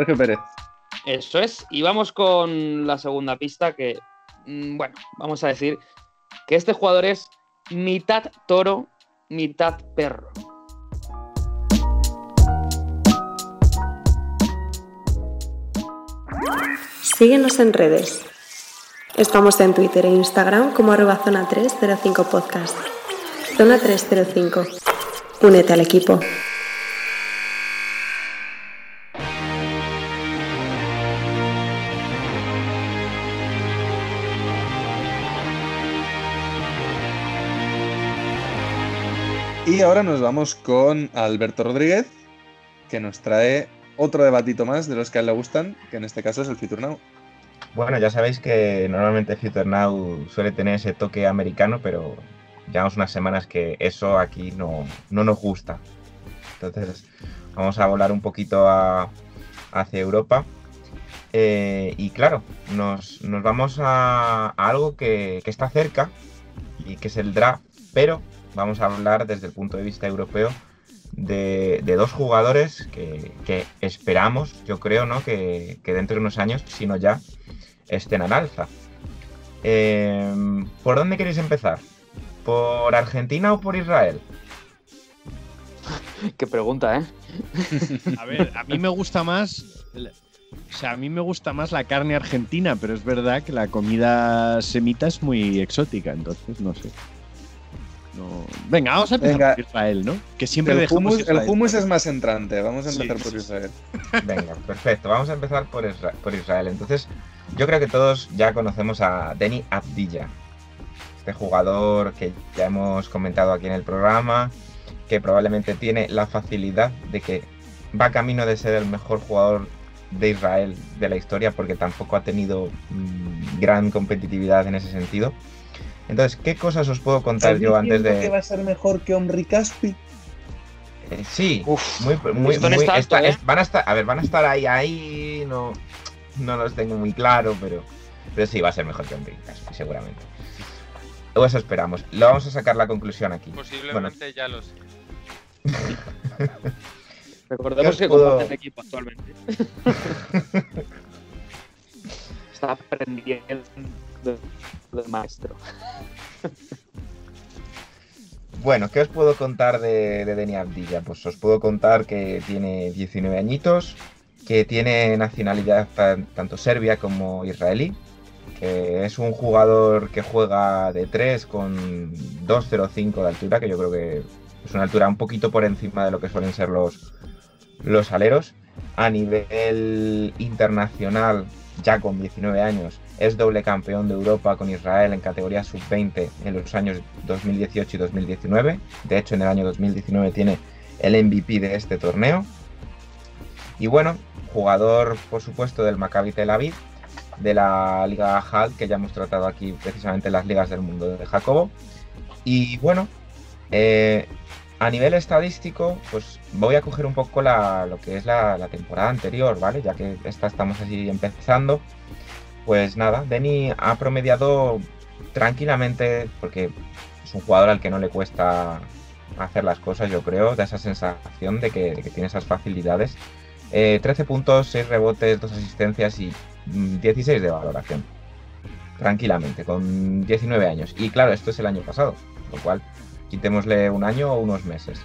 Sergio Pérez. eso es. Y vamos con la segunda pista que, mm, bueno, vamos a decir que este jugador es mitad toro, mitad perro. Síguenos en redes. Estamos en Twitter e Instagram como arroba zona 305 podcast. Zona 305. Únete al equipo. Y ahora nos vamos con Alberto Rodríguez, que nos trae otro debatito más de los que a él le gustan, que en este caso es el Future Now. Bueno, ya sabéis que normalmente Future Now suele tener ese toque americano, pero llevamos unas semanas que eso aquí no, no nos gusta. Entonces, vamos a volar un poquito hacia Europa. Eh, y claro, nos, nos vamos a, a algo que, que está cerca y que es el draft, pero vamos a hablar desde el punto de vista europeo de, de dos jugadores que, que esperamos, yo creo, ¿no? que, que dentro de unos años, si no ya, estén al alza. Eh, ¿Por dónde queréis empezar? ¿Por Argentina o por Israel? Qué pregunta, ¿eh? A ver, a mí me gusta más. O sea, a mí me gusta más la carne argentina, pero es verdad que la comida semita es muy exótica, entonces no sé. No- Venga, vamos a empezar Venga. por Israel, ¿no? Que siempre El dejamos hummus es más entrante, vamos a empezar sí, por. Israel. Venga, perfecto. Vamos a empezar por, Isra- por Israel. Entonces, yo creo que todos ya conocemos a Denny Abdilla. Este jugador que ya hemos comentado aquí en el programa, que probablemente tiene la facilidad de que va camino de ser el mejor jugador de Israel de la historia porque tampoco ha tenido mm, gran competitividad en ese sentido. Entonces, ¿qué cosas os puedo contar yo antes que de...? va a ser mejor que Omri Caspi? Eh, sí, Uf, muy, muy, listón muy- está alto, está- ¿eh? es- van a estar, a ver, van a estar ahí, ahí, no, no los tengo muy claro, pero, pero sí, va a ser mejor que Omri Caspi, seguramente. O eso esperamos. Lo vamos a sacar la conclusión aquí. Posiblemente ya lo sé. Recordemos ¿Qué que puedo- comparte equipo actualmente. Está aprendiendo del maestro. Bueno, ¿qué os puedo contar de, de Deni Abdilla? Pues os puedo contar que tiene 19 añitos, que tiene nacionalidad tan- tanto serbia como israelí, que es un jugador que juega de 3 con 2.05 de altura, que yo creo que es una altura un poquito por encima de lo que suelen ser los, los aleros. A nivel internacional, ya con 19 años, es doble campeón de Europa con Israel en categoría sub-20 en los años 2018 y 2019. De hecho, en el año 2019 tiene el MVP de este torneo. Y bueno, jugador, por supuesto, del Maccabi Tel Aviv, de la Liga HAL, que ya hemos tratado aquí precisamente en las ligas del mundo de Jacobo. Y bueno, eh, a nivel estadístico, pues voy a coger un poco la- lo que es la, la temporada anterior, ¿vale? Ya que esta estamos así empezando. Pues nada, Denny ha promediado tranquilamente, porque es un jugador al que no le cuesta hacer las cosas, yo creo, da esa sensación de que, tiene esas facilidades. Eh, 13 puntos, 6 rebotes, 2 asistencias y mm, 16 de valoración. Tranquilamente, con 19 años. Y claro, esto es el año pasado, lo cual quitémosle un año o unos meses.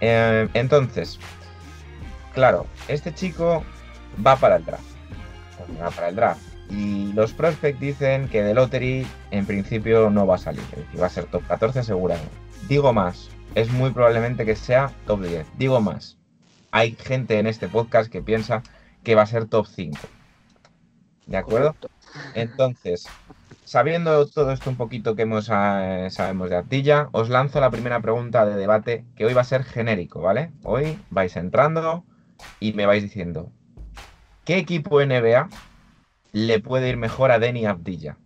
Eh, entonces, claro, este chico va para el draft. Va para el draft. Y los prospects dicen que de Lottery en principio no va a salir. es decir, va a ser top 14 seguramente. Digo más, es muy probablemente que sea top 10. Digo más, hay gente en este podcast que piensa que va a ser top 5. ¿De acuerdo? Entonces, sabiendo todo esto un poquito que hemos, eh, sabemos de Artilla, os lanzo la primera pregunta de debate que hoy va a ser genérico, ¿vale? Hoy vais entrando y me vais diciendo, ¿qué equipo NBA le puede ir mejor a Denny Abdilla?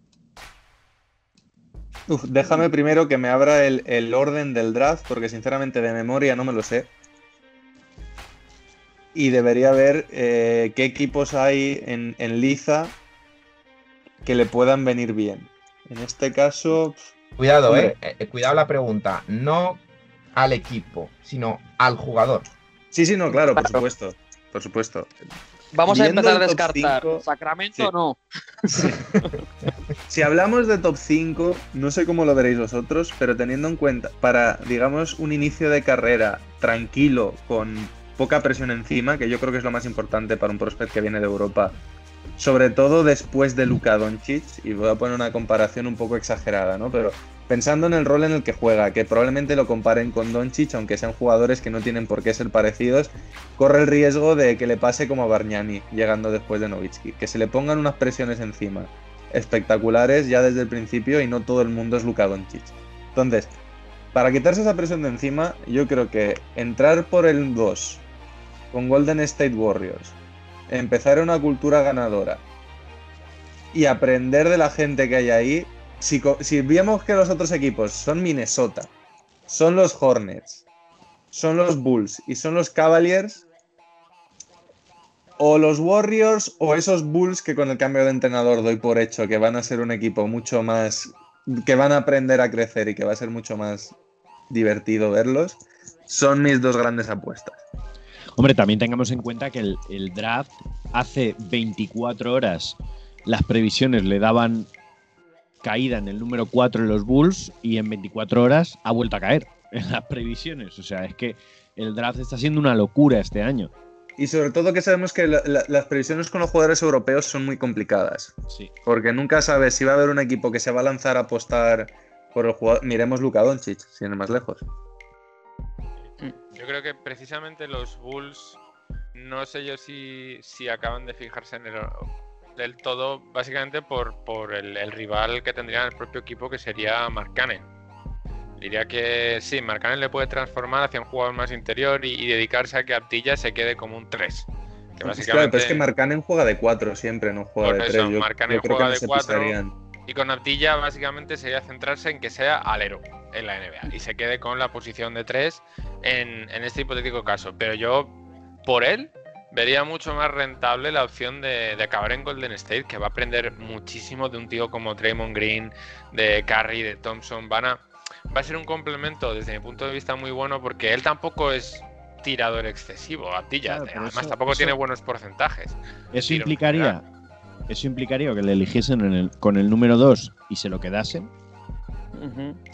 Uf, déjame primero que me abra el, el orden del draft, porque sinceramente de memoria no me lo sé. Y debería ver eh, qué equipos hay en, en Liza que le puedan venir bien. En este caso, Cuidado, Hombre. eh, eh, cuidado la pregunta, no al equipo, sino al jugador. sí, sí, no, claro, por supuesto. Por supuesto. Vamos a empezar a descartar. cinco, ¿Sacramento sí. o no? Si hablamos de top 5, no sé cómo lo veréis vosotros, pero teniendo en cuenta, para, digamos, un inicio de carrera tranquilo, con poca presión encima, que yo creo que es lo más importante para un prospect que viene de Europa, sobre todo después de Luka Doncic, y voy a poner una comparación un poco exagerada, ¿no? Pero pensando en el rol en el que juega, que probablemente lo comparen con Doncic, aunque sean jugadores que no tienen por qué ser parecidos, corre el riesgo de que le pase como a Bargnani, llegando después de Novitsky, que se le pongan unas presiones encima espectaculares ya desde el principio y no todo el mundo es Luka Doncic. Entonces, para quitarse esa presión de encima, yo creo que entrar por el 2 con Golden State Warriors, empezar una cultura ganadora y aprender de la gente que hay ahí, si, si vemos que los otros equipos son Minnesota, son los Hornets, son los Bulls y son los Cavaliers, o los Warriors o esos Bulls que con el cambio de entrenador doy por hecho que van a ser un equipo mucho más que van a aprender a crecer y que va a ser mucho más divertido verlos, son mis dos grandes apuestas. Hombre, también tengamos en cuenta que el, el draft hace 24 horas las previsiones le daban caída en el número 4 en los Bulls y en 24 horas ha vuelto a caer en las previsiones. O sea, es que el draft está siendo una locura este año. Y sobre todo que sabemos que la- la- las previsiones con los jugadores europeos son muy complicadas. Sí. Porque nunca sabes si va a haber un equipo que se va a lanzar a apostar por el jugador. Miremos Luka Doncic, sin ir más lejos. Yo creo que precisamente los Bulls, no sé yo si, si acaban de fijarse en el del todo, básicamente por, por el, el rival que tendría el propio equipo, que sería Mark Cannon. Diría que sí, Marcanen le puede transformar hacia un jugador más interior y, y dedicarse a que Abdilla se quede como un 3. Que Es que, básicamente, pero es que Marcanen juega de 4 siempre, no juega Por de eso, 3. Yo, Markkanen yo creo juega que no de se cuatro. pisarían. Y con Abdilla básicamente sería centrarse en que sea alero en la NBA y se quede con la posición de 3 en, en este hipotético caso. Pero yo, por él, vería mucho más rentable la opción de, de acabar en Golden State, que va a aprender muchísimo de un tío como Draymond Green, de Curry, de Thompson. Van a, va a ser un complemento desde mi punto de vista muy bueno porque él tampoco es tirador excesivo. Claro, pero Además, eso- tampoco eso- tiene buenos porcentajes. Eso Tiro, implicaría, eso implicaría que le eligiesen en el- con el número 2 y se lo quedasen.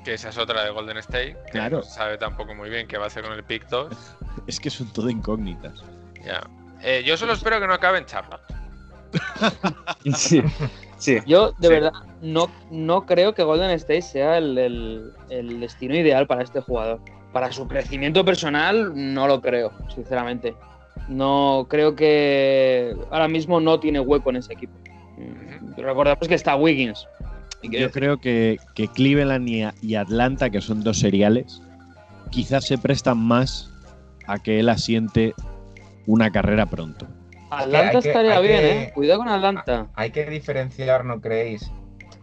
Que esa es otra de Golden State, que Claro. no se sabe tampoco muy bien qué va a hacer con el pick 2. Es que son todo incógnitas. Ya. Eh, yo solo espero que no acabe en Charlotte. Sí, sí. Yo, de Sí. verdad, no, no creo que Golden State sea el, el- el destino ideal para este jugador. Para su crecimiento personal, no lo creo, sinceramente. No creo que ahora mismo no tiene hueco en ese equipo. Recordemos que está Wiggins. Yo creo que, que Cleveland y, y Atlanta, que son dos seriales, quizás se prestan más a que él asiente una carrera pronto. Atlanta hay que- estaría bien, que- ¿eh? Cuidado con Atlanta. Hay que diferenciar, ¿no creéis?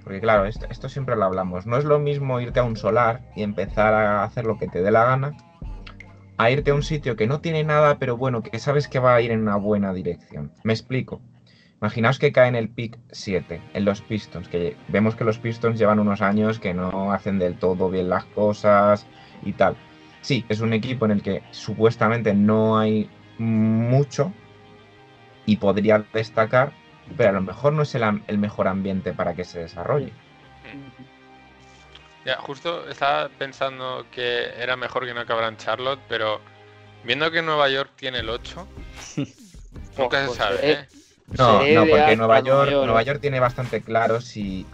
Porque claro, esto, esto siempre lo hablamos. No es lo mismo irte a un solar y empezar a hacer lo que te dé la gana, a irte a un sitio que no tiene nada, pero bueno, que sabes que va a ir en una buena dirección. Me explico. Imaginaos que cae en el pick 7, en los Pistons, que vemos que los Pistons llevan unos años que no hacen del todo bien las cosas y tal. Sí, es un equipo en el que supuestamente no hay mucho y podría destacar, pero a lo mejor no es el, el mejor ambiente para que se desarrolle. Ya, justo estaba pensando que era mejor que no acabara en Charlotte, pero viendo que Nueva York tiene el 8, nunca se Pues, sabe, eh, ¿eh? No, no, porque Nueva York, York, Nueva. York tiene bastante claro si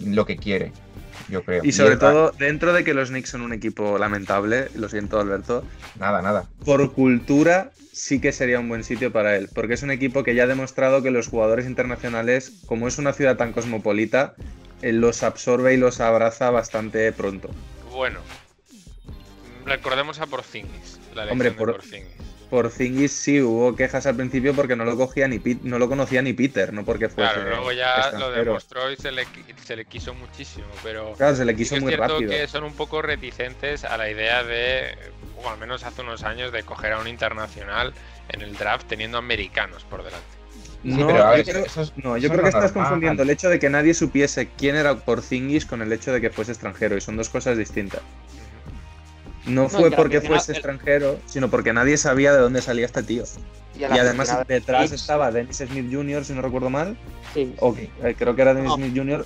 lo que quiere, yo creo. Y sobre todo, dentro de que los Knicks son un equipo lamentable, lo siento Alberto, Nada, nada. por cultura sí que sería un buen sitio para él, porque es un equipo que ya ha demostrado que los jugadores internacionales, como es una ciudad tan cosmopolita, los absorbe y los abraza bastante pronto. Bueno, recordemos a Porzingis, la Hombre, por- Porzingis. Por Zingis sí hubo quejas al principio porque no lo cogía ni no lo conocía ni Peter, no porque fuese Claro, luego ya lo demostró y se le, se le quiso muchísimo, pero Claro, se le sí quiso es muy cierto rápido. que son un poco reticentes a la idea de, o al menos hace unos años, de coger a un internacional en el draft teniendo americanos por delante. No, pero a ver, yo creo, eso es- no, eso yo es creo lo que estás normal. confundiendo el hecho de que nadie supiese quién era Porzingis con el hecho de que fuese extranjero y son dos cosas distintas. No No, fue porque fuese extranjero, sino porque nadie sabía de dónde salía este tío. Y, además final- detrás estaba Dennis Smith Jr., si no recuerdo mal, sí. o eh, creo que era Dennis No. Smith Jr.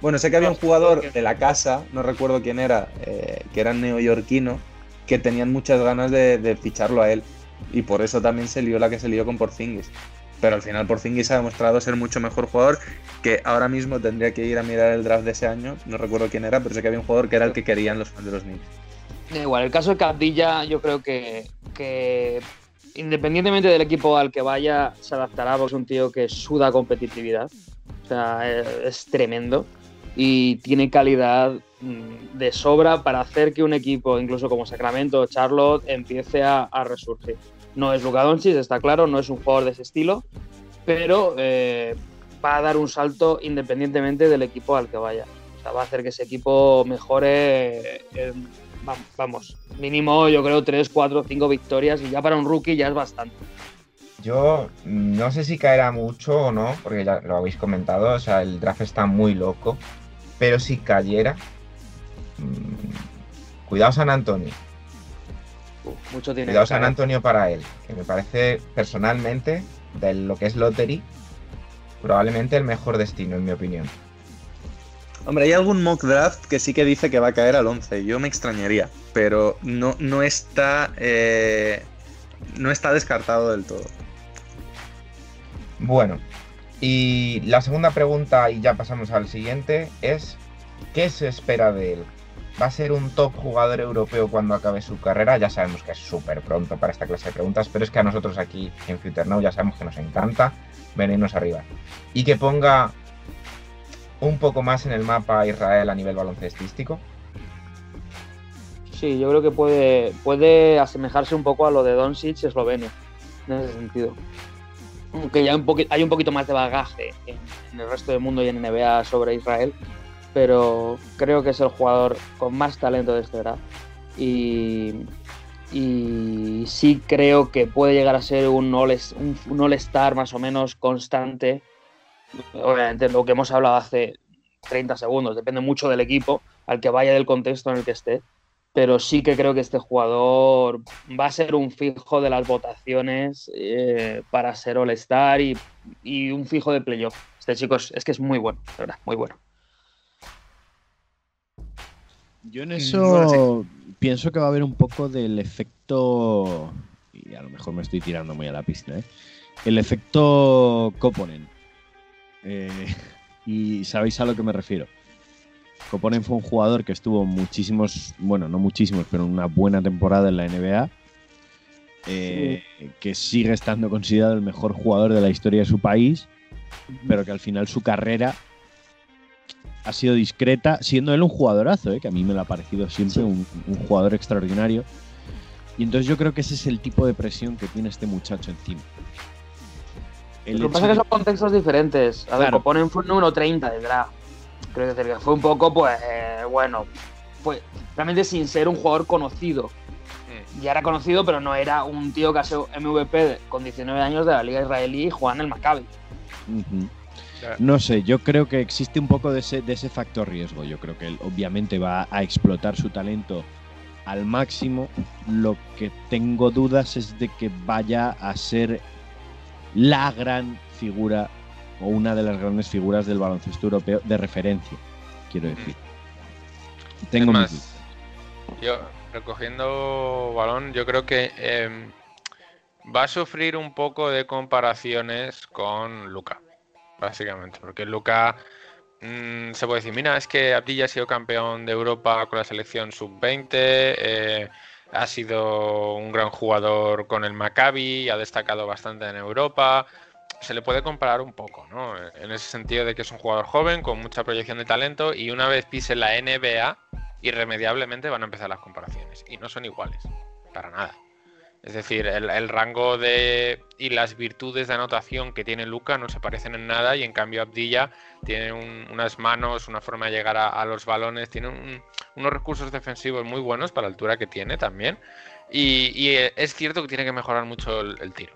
Bueno, sé que había un jugador de la casa, no recuerdo quién era, eh, que era neoyorquino, que tenían muchas ganas de, de ficharlo a él. Y por eso también se lió la que se lió con Porzingis. Pero al final Porzingis ha demostrado ser mucho mejor jugador, que ahora mismo tendría que ir a mirar el draft de ese año, no recuerdo quién era, pero sé que había un jugador que era el que querían los fans de los Knicks. Igual, el caso de Cabdilla, yo creo que, que independientemente del equipo al que vaya, se adaptará porque es un tío que suda competitividad. O sea, es, es tremendo. Y tiene calidad mm, de sobra para hacer que un equipo, incluso como Sacramento o Charlotte, empiece a, a resurgir. No es Luka Doncic, está claro, no es un jugador de ese estilo, pero eh, va a dar un salto independientemente del equipo al que vaya. O sea, va a hacer que ese equipo mejore, va- vamos, mínimo yo creo 3, 4, 5 victorias y ya para un rookie ya es bastante. Yo no sé si caerá mucho o no, porque ya lo habéis comentado, o sea, el draft está muy loco, pero si cayera, mm, cuidado San Antonio, Uf, mucho cuidado San. Antonio para él, que me parece personalmente, de lo que es Lottery, probablemente el mejor destino, en mi opinión. Hombre, hay algún mock draft que sí que dice que va a caer al 11. Yo me extrañaría, pero no, no está eh, no está descartado del todo. Bueno, y la segunda pregunta, y ya pasamos al siguiente, es ¿qué se espera de él? ¿Va a ser un top jugador europeo cuando acabe su carrera? Ya sabemos que es súper pronto para esta clase de preguntas, pero es que a nosotros aquí en Future ya sabemos que nos encanta venirnos arriba. Y que ponga un poco más en el mapa a Israel a nivel baloncestístico. sí, yo creo que puede, puede asemejarse un poco a lo de Doncic Eslovenia, en ese sentido. Aunque ya hay un poquito más de bagaje en el resto del mundo y en NBA sobre Israel, pero creo que es el jugador con más talento de esta edad. Y, sí creo que puede llegar a ser un all, un, un all-star más o menos constante. Obviamente lo que hemos hablado hace 30 segundos, depende mucho del equipo, al que vaya del contexto en el que esté. Pero sí que creo que este jugador va a ser un fijo de las votaciones eh, para ser All-Star y, y un fijo de playoff. Este chico es, es que es muy bueno, de verdad, muy bueno. Yo en Mm, eso pienso que va a haber un poco del efecto. Y a lo mejor me estoy tirando muy a la pista, ¿eh? El efecto Coponen. Eh, y sabéis a lo que me refiero. Coponen fue un jugador que estuvo muchísimos, bueno, no muchísimos, pero una buena temporada en la NBA. eh, Que sigue estando considerado el mejor jugador de la historia de su país, pero que al final su carrera ha sido discreta, siendo él un jugadorazo, ¿eh? que a mí me lo ha parecido siempre un, un jugador extraordinario. Y entonces yo creo que ese es el tipo de presión que tiene este muchacho encima. El Lo que pasa es que de- son contextos diferentes. A ver, Claro. Coponen fue un número 30 del draft. Creo que fue un poco, pues, eh, bueno, fue realmente sin ser un jugador conocido. Ya era conocido, pero no era un tío que ha sido MVP de- con 19 años de la Liga Israelí y jugaba en el Maccabi. No sé, yo creo que existe un poco de ese, de ese factor riesgo. Yo creo que él obviamente va a explotar su talento al máximo. Lo que tengo dudas es de que vaya a ser la gran figura o una de las grandes figuras del baloncesto europeo de referencia, quiero decir. Tengo mis más, yo recogiendo balón, yo creo que em, va a sufrir un poco de comparaciones con Luca, básicamente, porque Luca mm, se puede decir, mira, es que Abdilla ha sido campeón de Europa con la selección sub-20, eh, ha sido un gran jugador con el Maccabi, ha destacado bastante en Europa. Se le puede comparar un poco, ¿no? En ese sentido de que es un jugador joven, con mucha proyección de talento, y una vez pise la NBA, irremediablemente van a empezar las comparaciones. Y no son iguales, para nada. Es decir, el, rango de y las virtudes de anotación que tiene Luca no se parecen en nada y en cambio Abdilla tiene un- unas manos, una forma de llegar a, los balones, tiene un- unos recursos defensivos muy buenos para la altura que tiene también. Y, eh, es cierto que tiene que mejorar mucho el, tiro.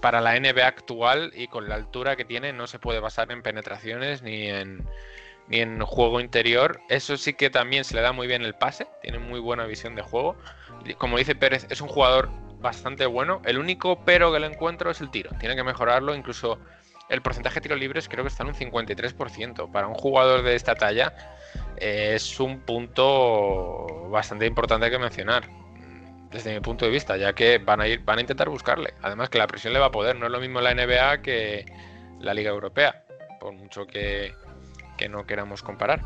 Para la NBA actual y con la altura que tiene no se puede basar en penetraciones ni en, ni en juego interior. Eso sí que también se le da muy bien el pase, tiene muy buena visión de juego. Como dice Pérez, es un jugador bastante bueno. El único pero que le encuentro es el tiro. Tiene que mejorarlo. Incluso el porcentaje de tiros libres creo que está en un 53%. Para un jugador de esta talla eh, es un punto bastante importante que mencionar. Desde mi punto de vista, ya que van a ir, van a intentar buscarle. Además que la presión le va a poder. No es lo mismo la NBA que la Liga Europea. Por mucho que, que no queramos comparar.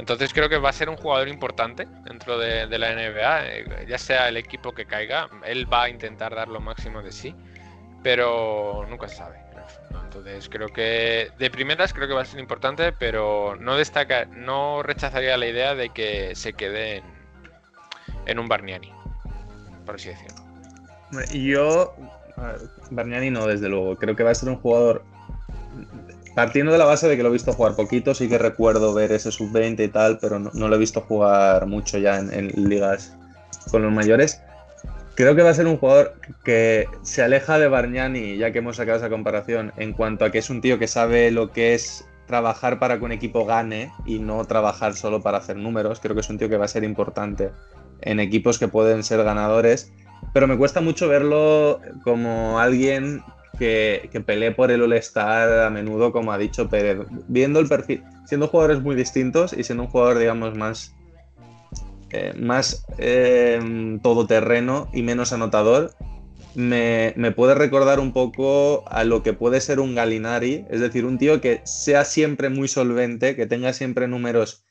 Entonces creo que va a ser un jugador importante dentro de, la NBA, eh, ya sea el equipo que caiga, él va a intentar dar lo máximo de sí, pero nunca sabe. Entonces creo que de primeras creo que va a ser importante, pero no destaca, no rechazaría la idea de que se quede en, en un Barniani, por así decirlo. Yo, Bargnani no, desde luego. Creo que va a ser un jugador. Partiendo de la base de que lo he visto jugar poquito, sí que recuerdo ver ese sub-20 y tal, pero no, no lo he visto jugar mucho ya en, en ligas con los mayores. Creo que va a ser un jugador que se aleja de Bargnani, ya que hemos sacado esa comparación, en cuanto a que es un tío que sabe lo que es trabajar para que un equipo gane y no trabajar solo para hacer números. Creo que es un tío que va a ser importante en equipos que pueden ser ganadores pero me cuesta mucho verlo como alguien que, que pelee por el All-Star a menudo, como ha dicho Pérez. Viendo el perfil, siendo jugadores muy distintos y siendo un jugador, digamos, más, eh, más eh, todoterreno y menos anotador, me, me puede recordar un poco a lo que puede ser un Galinari, es decir, un tío que sea siempre muy solvente, que tenga siempre números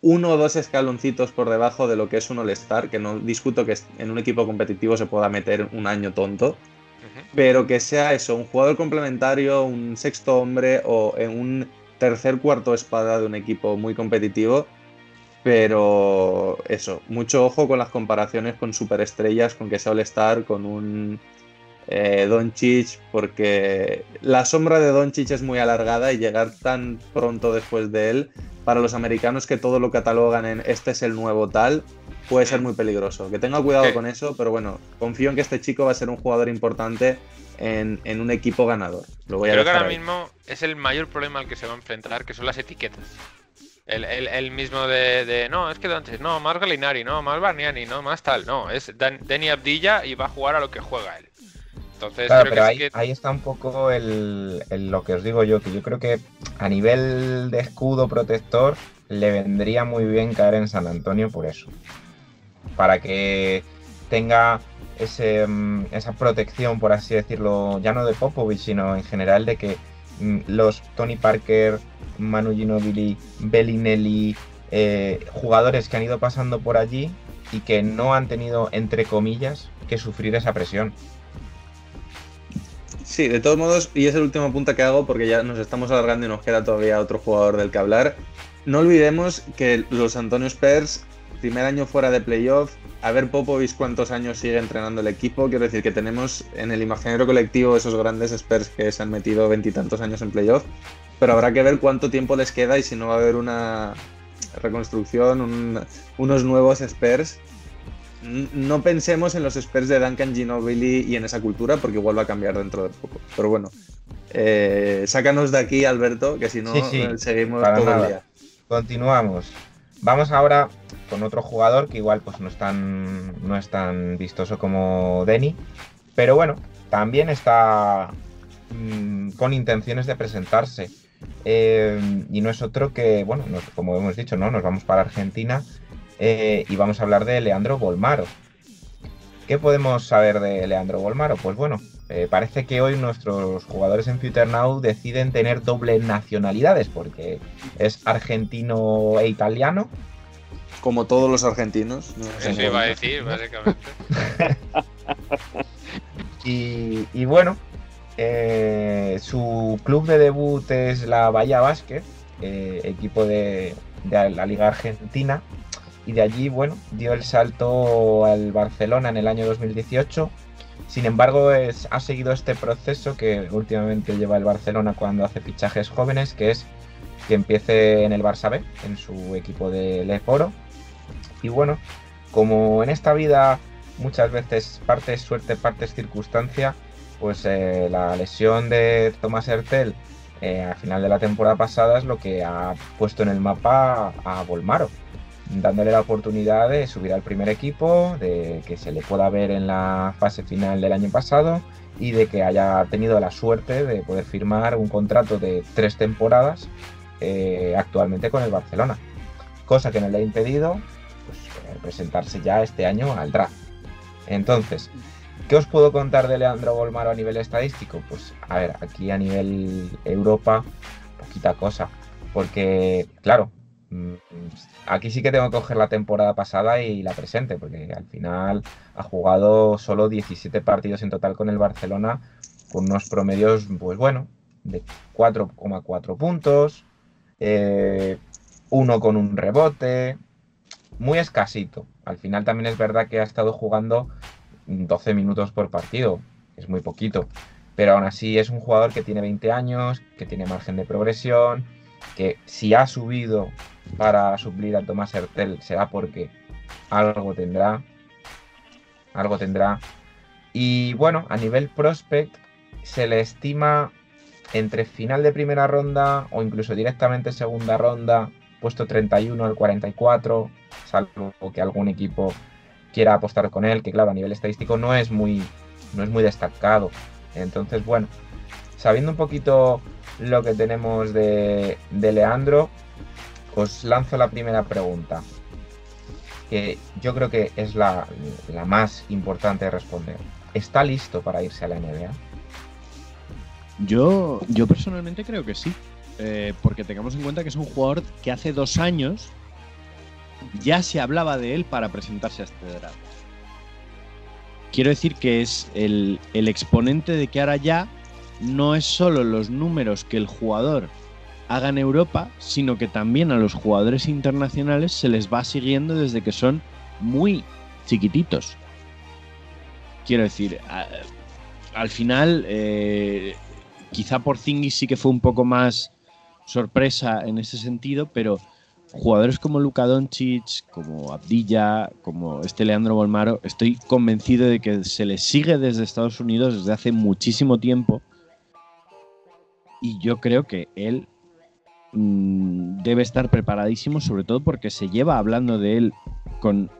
uno o dos escaloncitos por debajo de lo que es un All-Star, que no discuto que en un equipo competitivo se pueda meter un año tonto, pero que sea eso, un jugador complementario, un sexto hombre o en un tercer cuarto espada de un equipo muy competitivo, Pero eso, mucho ojo con las comparaciones con superestrellas, con que sea All-Star, con un eh, Doncic, porque la sombra de Doncic es muy alargada y llegar tan pronto después de él, para los americanos que todo lo catalogan en este es el nuevo tal, puede ser muy peligroso. Que tenga cuidado con eso, pero bueno, confío en que este chico va a ser un jugador importante en, en un equipo ganador. Lo voy a Creo que ahora ahí. mismo es el mayor problema al que se va a enfrentar, que son las etiquetas. El, el- el mismo de, de, no, es que Doncic, no, más Galinari, no, más Barniani, no, más tal, no, es Dan- Dani Abdilla y va a jugar a lo que juega él. Entonces Claro, creo pero que ahí, sí que ahí está un poco el, el- lo que os digo yo, que yo creo que a nivel de escudo protector le vendría muy bien caer en San Antonio por eso. Para que tenga mm, esa protección, por así decirlo, ya no de Popovich, sino en general de que mm, los Tony Parker, Manu Ginobili, Bellinelli, eh, jugadores que han ido pasando por allí y que no han tenido, entre comillas, que sufrir esa presión. Sí, de todos modos, y es el último punto que hago porque ya nos estamos alargando y nos queda todavía otro jugador del que hablar. No olvidemos que los Antonio Spurs, primer año fuera de playoff, a ver Popovich cuántos años sigue entrenando el equipo. Quiero decir que tenemos en el imaginario colectivo esos grandes Spurs que se han metido veintitantos años en playoff, pero habrá que ver cuánto tiempo les queda y si no va a haber una reconstrucción, un- unos nuevos Spurs no pensemos en los Spurs de Duncan Ginobili y en esa cultura, porque igual va a cambiar dentro de poco. Pero bueno, eh, sácanos de aquí, Alberto, que si no, Sí, sí, seguimos todo nada. el día. Continuamos. Vamos ahora con otro jugador que igual pues no es tan, no es tan vistoso como Denny, pero bueno, también está mm, con intenciones de presentarse. Eh, y no es otro que, bueno, como hemos dicho, ¿no? Nos vamos para Argentina eh, y vamos a hablar de Leandro Bolmaro. ¿Qué podemos saber de Leandro Bolmaro? Pues bueno, eh, parece que hoy nuestros jugadores en Future Now deciden tener doble nacionalidades porque es argentino e italiano. Como todos los argentinos. ¿no? eso iba a decir, básicamente. Y, y bueno, eh, su club de debut es la Bahía Basket, eh, equipo de, de la Liga Argentina. Y de allí, bueno, dio el salto al Barcelona en el año 2018. Sin embargo, es, ha seguido este proceso que últimamente lleva el Barcelona cuando hace fichajes jóvenes, que es que empiece en el Barça B, en su equipo de Leporo. Y bueno, como en esta vida muchas veces parte es suerte, parte es circunstancia, pues eh, la lesión de Tomás Hertel eh, al final de la temporada pasada es lo que ha puesto en el mapa a, a Volmaro, dándole la oportunidad de subir al primer equipo, de que se le pueda ver en la fase final del año pasado y de que haya tenido la suerte de poder firmar un contrato de tres temporadas eh, actualmente con el Barcelona, cosa que no le ha impedido pues, presentarse ya este año al draft. Entonces, ¿qué os puedo contar de Leandro Bolmaro a nivel estadístico? Pues a ver, aquí a nivel Europa, poquita cosa. Porque, claro, aquí sí que tengo que coger la temporada pasada y la presente, porque al final ha jugado solo 17 partidos en total con el Barcelona, con unos promedios, pues bueno, de 4,4 puntos, eh, uno con un rebote, muy escasito. Al final también es verdad que ha estado jugando 12 minutos por partido, es muy poquito, pero aún así es un jugador que tiene 20 años, que tiene margen de progresión, que si ha subido para suplir a Tomás Hertel será porque algo tendrá, algo tendrá. Y bueno, a nivel prospect se le estima entre final de primera ronda o incluso directamente segunda ronda, puesto 31 al 44, salvo que algún equipo quiera apostar con él, que claro, a nivel estadístico no es muy, no es muy destacado. Entonces, bueno, sabiendo un poquito lo que tenemos de, Leandro, os lanzo la primera pregunta, que yo creo que es la, la más importante de responder. ¿Está listo para irse a la NBA? Yo, yo personalmente creo que sí. Eh, porque tengamos en cuenta que es un jugador que hace dos años ya se hablaba de él para presentarse a este draft. Quiero decir que es el, el exponente de que ahora ya no es solo los números que el jugador haga en Europa, sino que también a los jugadores internacionales se les va siguiendo desde que son muy chiquititos. Quiero decir, al final, eh, quizá por Zingis sí que fue un poco más sorpresa en ese sentido, pero jugadores como Luka Doncic, como Abdilla, como este Leandro Bolmaro, estoy convencido de que se les sigue desde Estados Unidos desde hace muchísimo tiempo. Y yo creo que él mm, debe estar preparadísimo, sobre todo porque se lleva hablando de él con,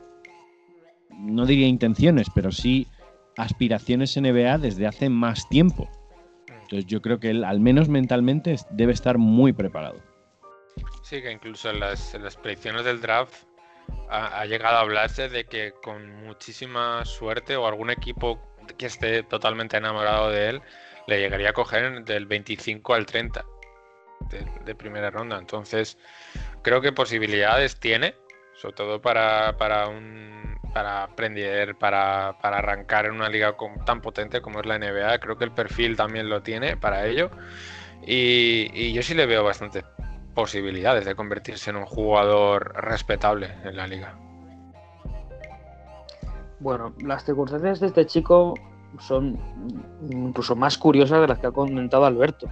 no diría intenciones, pero sí aspiraciones NBA desde hace más tiempo. Entonces yo creo que él, al menos mentalmente, debe estar muy preparado. Sí, que incluso en las, en las predicciones del draft ha llegado a hablarse de que con muchísima suerte o algún equipo que esté totalmente enamorado de él le llegaría a coger del 25 al 30 de, primera ronda. Entonces, creo que posibilidades tiene, sobre todo para, para un para aprender, para, para arrancar en una liga tan potente como es la NBA. Creo que el perfil también lo tiene para ello. Y, y yo sí le veo bastantes posibilidades de convertirse en un jugador respetable en la liga. Bueno, las circunstancias de este chico son incluso más curiosas de las que ha comentado Alberto.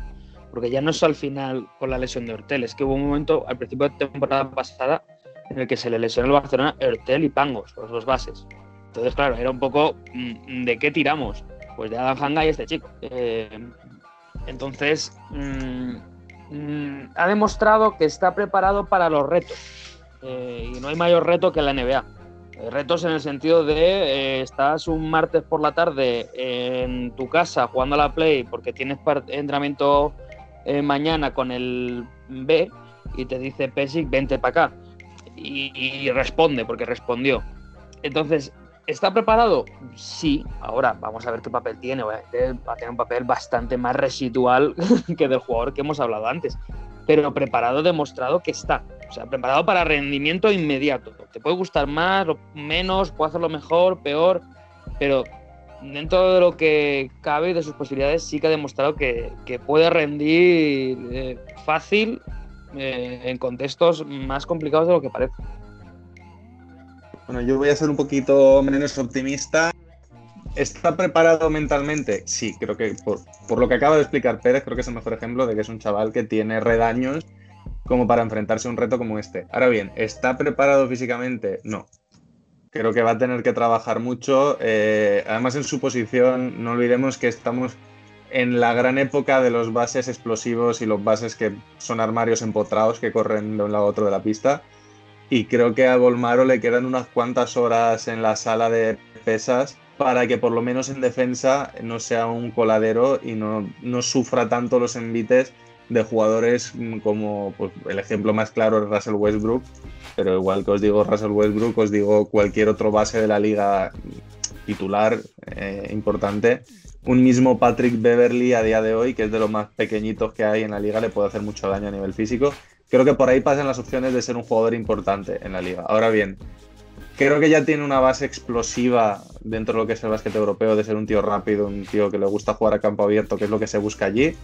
Porque ya no es al final con la lesión de Hortel, es que hubo un momento al principio de temporada pasada en el que se le lesionó el Barcelona Hortel y Pangos, los dos bases. Entonces, claro, era un poco mm, ¿de qué tiramos? Pues de Adam Hanga y este chico. Eh, entonces, mm, mm, ha demostrado que está preparado para los retos. Eh, y no hay mayor reto que la NBA. Eh, Retos en el sentido de eh, estás un martes por la tarde en tu casa jugando a la Play porque tienes entrenamiento eh, mañana con el B y te dice Pesic, vente para acá. Y, y responde, porque respondió. Entonces, ¿está preparado? Sí. Ahora vamos a ver qué papel tiene. Obviamente va a tener un papel bastante más residual que del jugador que hemos hablado antes. Pero preparado, demostrado que está. O sea, preparado para rendimiento inmediato. Te puede gustar más menos, puede hacerlo mejor, peor, pero dentro de lo que cabe y de sus posibilidades, sí que ha demostrado que, que puede rendir eh, fácil eh, en contextos más complicados de lo que parece. Bueno, yo voy a ser un poquito menos optimista. ¿Está preparado mentalmente? Sí, creo que por, por lo que acaba de explicar Pérez, creo que es el mejor ejemplo de que es un chaval que tiene redaños como para enfrentarse a un reto como este. Ahora bien, ¿está preparado físicamente? No. Creo que va a tener que trabajar mucho. eh, además, en su posición, no olvidemos que estamos en la gran época de los bases explosivos y los bases que son armarios empotrados que corren de un lado a otro de la pista. Y creo que a Volmaro le quedan unas cuantas horas en la sala de pesas para que por lo menos en defensa no sea un coladero y no, no sufra tanto los envites de jugadores mm, como pues, el ejemplo más claro es Russell Westbrook, pero igual que os digo Russell Westbrook, os digo cualquier otro base de la liga titular eh, importante. Un mismo Patrick Beverly a día de hoy, que es de los más pequeñitos que hay en la liga, le puede hacer mucho daño a nivel físico. Creo que por ahí pasan las opciones de ser un jugador importante en la liga. Ahora bien, creo que ya tiene una base explosiva dentro de lo que es el básquet europeo, de ser un tío rápido, un tío que le gusta jugar a campo abierto, que es lo que se busca allí.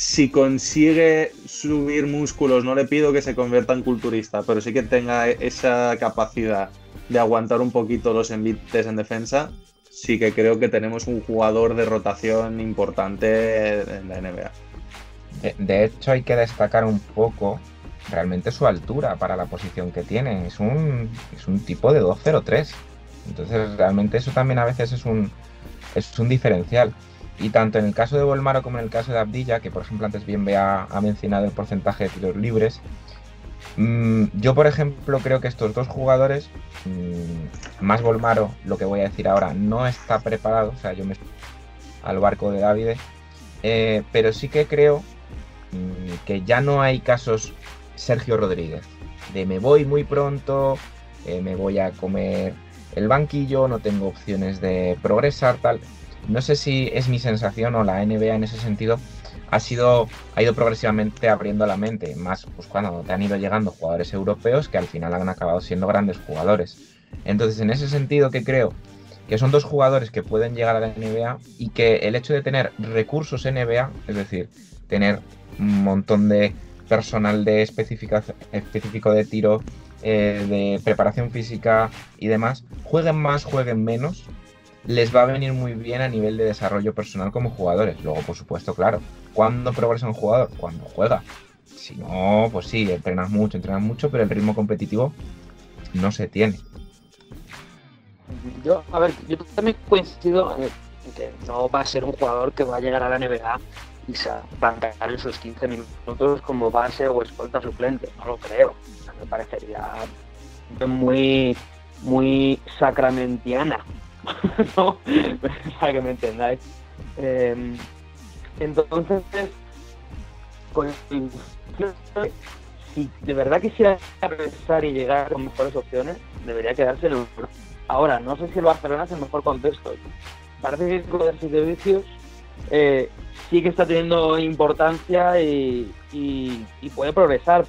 Si consigue subir músculos, no le pido que se convierta en culturista, pero sí que tenga esa capacidad de aguantar un poquito los envites en defensa, sí que creo que tenemos un jugador de rotación importante en la NBA. De, de hecho, hay que destacar un poco realmente su altura para la posición que tiene. Es un, es un tipo de 2.03. Entonces, realmente eso también a veces es un, es un diferencial. Y tanto en el caso de Volmaro como en el caso de Abdilla, que por ejemplo antes bien ha, ha mencionado el porcentaje de tiros libres, mmm, yo por ejemplo creo que estos dos jugadores, mmm, más Volmaro, lo que voy a decir ahora, no está preparado, o sea, yo me al barco de David, eh, pero sí que creo mmm, que ya no hay casos Sergio Rodríguez, de me voy muy pronto, eh, me voy a comer el banquillo, no tengo opciones de progresar, tal. No sé si es mi sensación o la NBA en ese sentido ha sido ha ido progresivamente abriendo la mente, más pues cuando te han ido llegando jugadores europeos que al final han acabado siendo grandes jugadores. Entonces, en ese sentido que creo que son dos jugadores que pueden llegar a la NBA y que el hecho de tener recursos NBA, es decir, tener un montón de personal de específico de tiro, eh, de preparación física y demás, jueguen más, jueguen menos, les va a venir muy bien a nivel de desarrollo personal como jugadores. Luego, por supuesto, claro, ¿cuándo progresa un jugador? Cuando juega. Si no, pues sí, entrenas mucho, entrenas mucho, pero el ritmo competitivo no se tiene. Yo, a ver, yo también coincido en que no va a ser un jugador que va a llegar a la NBA y se va a en sus 15 minutos como base o escolta suplente. No lo creo. me parecería muy, muy sacramentiana, ¿no? Para que me entendáis. Em, entonces, pues, si de verdad quisiera regresar y llegar con mejores opciones, debería quedarse en el Ahora, no sé si el Barcelona es el mejor contexto. Parece que con de servicios eh, sí que está teniendo importancia y, puede progresar.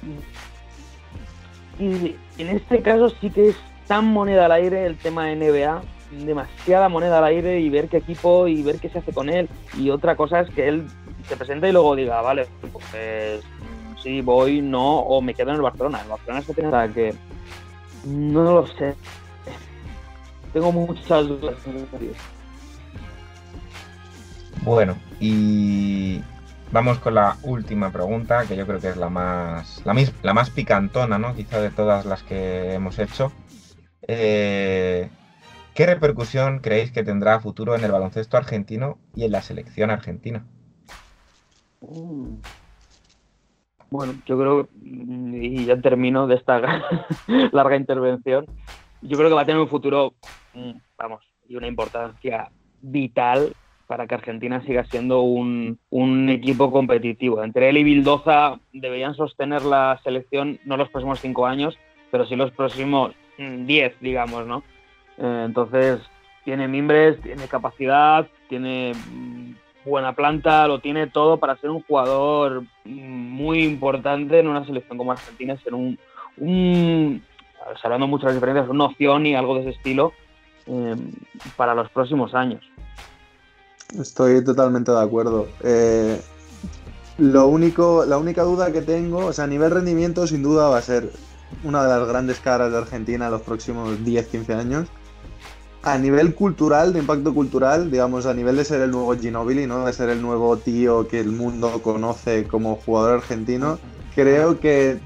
Y en este caso sí que es tan moneda al aire el tema de NBA, demasiada moneda al aire y ver qué equipo y ver qué se hace con él. Y otra cosa es que él se presenta y luego diga, vale, pues mm, sí, voy, no, o me quedo en el Barcelona. El Barcelona se tiene que no lo sé. Tengo muchas dudas. Bueno, y vamos con la última pregunta, que yo creo que es la más, la, la más picantona, ¿no? Quizá de todas las que hemos hecho. Eh, ¿Qué repercusión creéis que tendrá futuro en el baloncesto argentino y en la selección argentina? Mm. Bueno, yo creo, y ya termino de esta larga intervención, yo creo que va a tener un futuro, mm, vamos, y una importancia vital para que Argentina siga siendo un, equipo competitivo. Entre él y Bildoza deberían sostener la selección no los próximos cinco años, pero sí los próximos mm, diez, digamos, ¿no? Eh, entonces, tiene mimbres, tiene capacidad, tiene mm, buena planta, lo tiene todo para ser un jugador muy importante en una selección como Argentina, ser un, un hablando mucho de las diferencias, una opción y algo de ese estilo eh, para los próximos años. Estoy totalmente de acuerdo. Eh, lo único, la única duda que tengo, o sea, a nivel rendimiento, sin duda va a ser una de las grandes caras de Argentina en los próximos 10-15 años. A nivel cultural, de impacto cultural, digamos, a nivel de ser el nuevo Ginobili, ¿no? De ser el nuevo tío que el mundo conoce como jugador argentino, creo que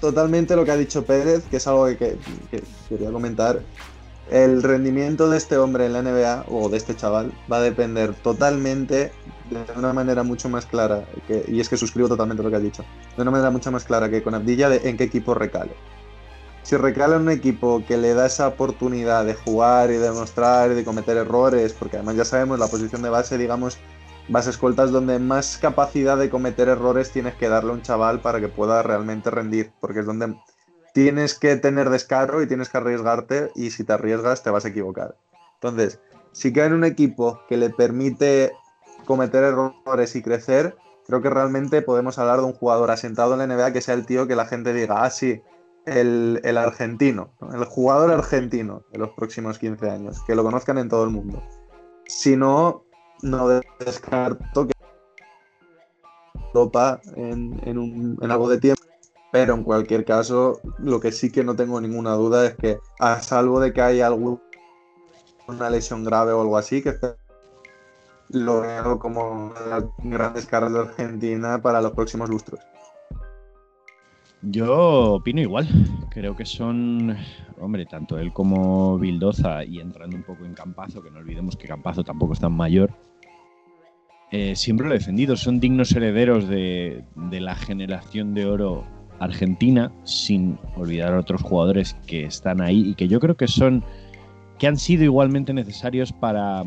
totalmente lo que ha dicho Pérez, que es algo que quería comentar, el rendimiento de este hombre en la NBA o de este chaval va a depender totalmente de una manera mucho más clara, y es que suscribo totalmente lo que ha dicho, de una manera mucho más clara que con Abdilla de en qué equipo recale. Si recale en un equipo que le da esa oportunidad de jugar y de demostrar y de cometer errores, porque además ya sabemos la posición de base, digamos, base escoltas donde más capacidad de cometer errores tienes que darle a un chaval para que pueda realmente rendir, porque es donde tienes que tener descaro y tienes que arriesgarte y si te arriesgas te vas a equivocar. Entonces, si cae en un equipo que le permite cometer errores y crecer, creo que realmente podemos hablar de un jugador asentado en la NBA que sea el tío que la gente diga, ah, sí, el, argentino, el jugador argentino de los próximos 15 años, que lo conozcan en todo el mundo. Si no, no descarto que Europa en, en algo de tiempo pero en cualquier caso, lo que sí que no tengo ninguna duda es que, a salvo de que haya alguna lesión grave o algo así, que lo veo como una de las grandes caras de Argentina para los próximos lustros. Yo opino igual. Creo que son, hombre, tanto él como Bildoza, y entrando un poco en Campazo, que no olvidemos que Campazo tampoco es tan mayor, eh, siempre lo he defendido. Son dignos herederos de, de la generación de oro Argentina, sin olvidar a otros jugadores que están ahí y que yo creo que son que han sido igualmente necesarios para,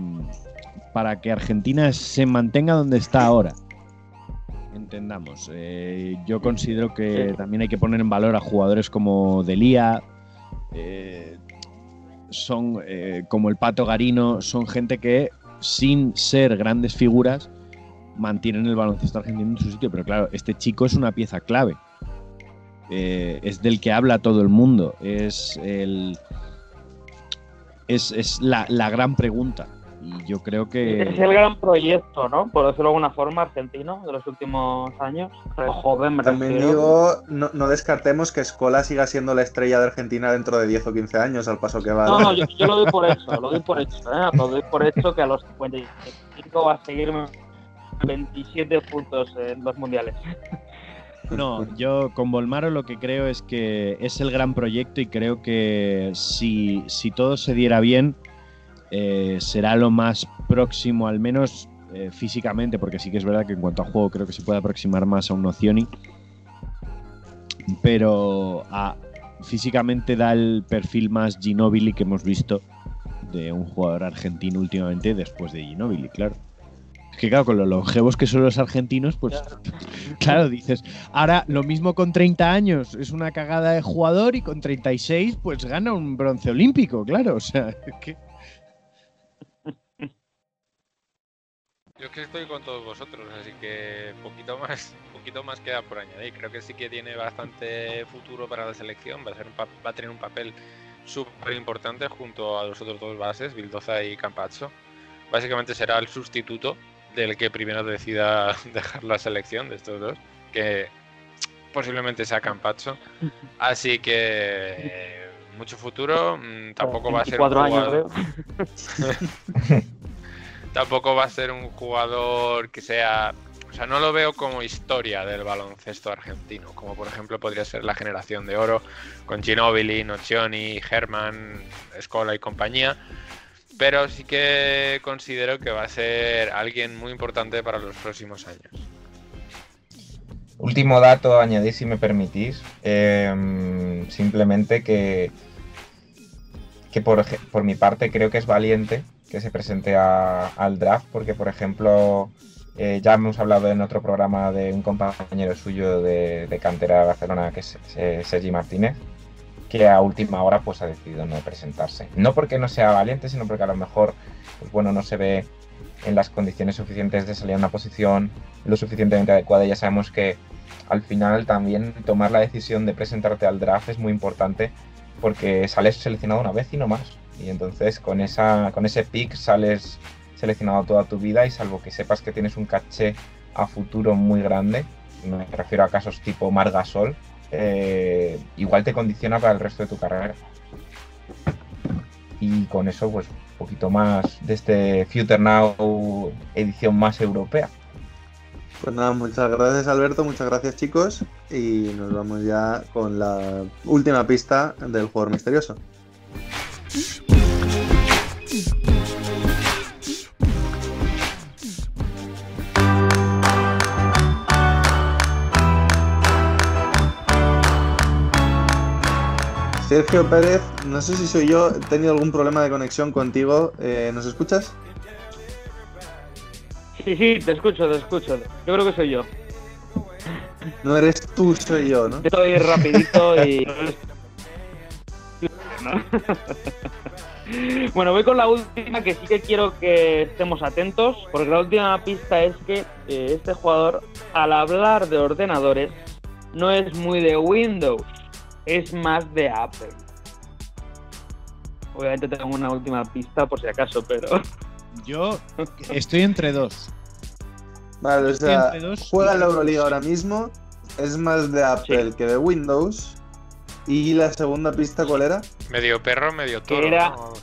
para que Argentina se mantenga donde está ahora. Entendamos, eh, yo considero que también hay que poner en valor a jugadores como Delía, eh, son eh, como el Pato Garino, son gente que sin ser grandes figuras mantienen el baloncesto argentino en su sitio, pero claro, este chico es una pieza clave. Es del que habla todo el mundo, es, el, es, la, gran pregunta. Y yo creo que. Es el gran proyecto, ¿no? Por decirlo de alguna forma, argentino de los últimos años. Pero joven, me También refiero. digo, no, no descartemos que Escola siga siendo la estrella de Argentina dentro de 10 o 15 años, al paso que va. No, no, yo, yo lo doy por hecho, lo doy por hecho, ¿eh? Lo doy por hecho que a los 55 va a seguir 27 puntos en los mundiales. No, yo con Volmaro lo que creo es que es el gran proyecto y creo que si, si todo se diera bien, eh, será lo más próximo, al menos eh, físicamente, porque sí que es verdad que en cuanto a juego creo que se puede aproximar más a un Nocioni. Pero a- físicamente da el perfil más Ginobili que hemos visto de un jugador argentino últimamente después de Ginobili, claro. Es que claro, con los longevos que son los argentinos, pues claro, dices, ahora lo mismo con 30 años, es una cagada de jugador y con 36 pues gana un bronce olímpico, claro, o sea, es que... Yo es que estoy con todos vosotros, así que poquito más, poquito más queda por añadir. Creo que sí que tiene bastante futuro para la selección, va a, ser un pa- va a tener un papel súper importante junto a los otros dos bases, Vildoza y Campazzo. Básicamente será el sustituto del que primero decida dejar la selección de estos dos, que posiblemente sea Campazzo. Así que mucho futuro, mm, tampoco va a ser un 24 años, tampoco va a ser un jugador que sea. O sea, no lo veo como historia del baloncesto argentino, como por ejemplo podría ser la generación de oro con Ginobili, Nocioni, Herman, Escola y compañía. Pero sí que considero que va a ser alguien muy importante para los próximos años. Último dato a añadir, si me permitís. eh, simplemente que, que por, por mi parte creo que es valiente que se presente a- al draft, porque por ejemplo, eh, ya hemos hablado en otro programa de un compañero suyo de, cantera de Barcelona, que es eh, Sergi Martínez, que a última hora pues ha decidido no presentarse. No porque no sea valiente, sino porque a lo mejor pues, bueno, no se ve en las condiciones suficientes de salir a una posición lo suficientemente adecuada. Ya sabemos que al final también tomar la decisión de presentarte al draft es muy importante porque sales seleccionado una vez y no más. Y entonces con, esa, con ese pick sales seleccionado toda tu vida y salvo que sepas que tienes un caché a futuro muy grande, me refiero a casos tipo Margasol, eh, igual te condiciona para el resto de tu carrera. Y con eso, pues, un poquito más de este Future Now edición más europea. Pues nada, muchas gracias Alberto, muchas gracias chicos. Y nos vamos ya con la última pista del jugador misterioso. Sergio Pérez, no sé si soy yo, he tenido algún problema de conexión contigo. eh, ¿Nos escuchas? Sí, sí, te escucho, te escucho. Yo creo que soy yo. No eres tú, soy yo, ¿no? Estoy rapidito y... bueno, voy con la última que sí que quiero que estemos atentos, porque la última pista es que eh, este jugador, al hablar de ordenadores, no es muy de Windows, es más de Apple. Obviamente tengo una última pista por si acaso, pero... Yo estoy entre dos. Vale, o Estoy sea, entre dos juega la Euroliga ahora mismo, es más de Apple que de Windows. ¿Y la segunda pista cuál era? Medio perro, medio toro. Era- ¿no?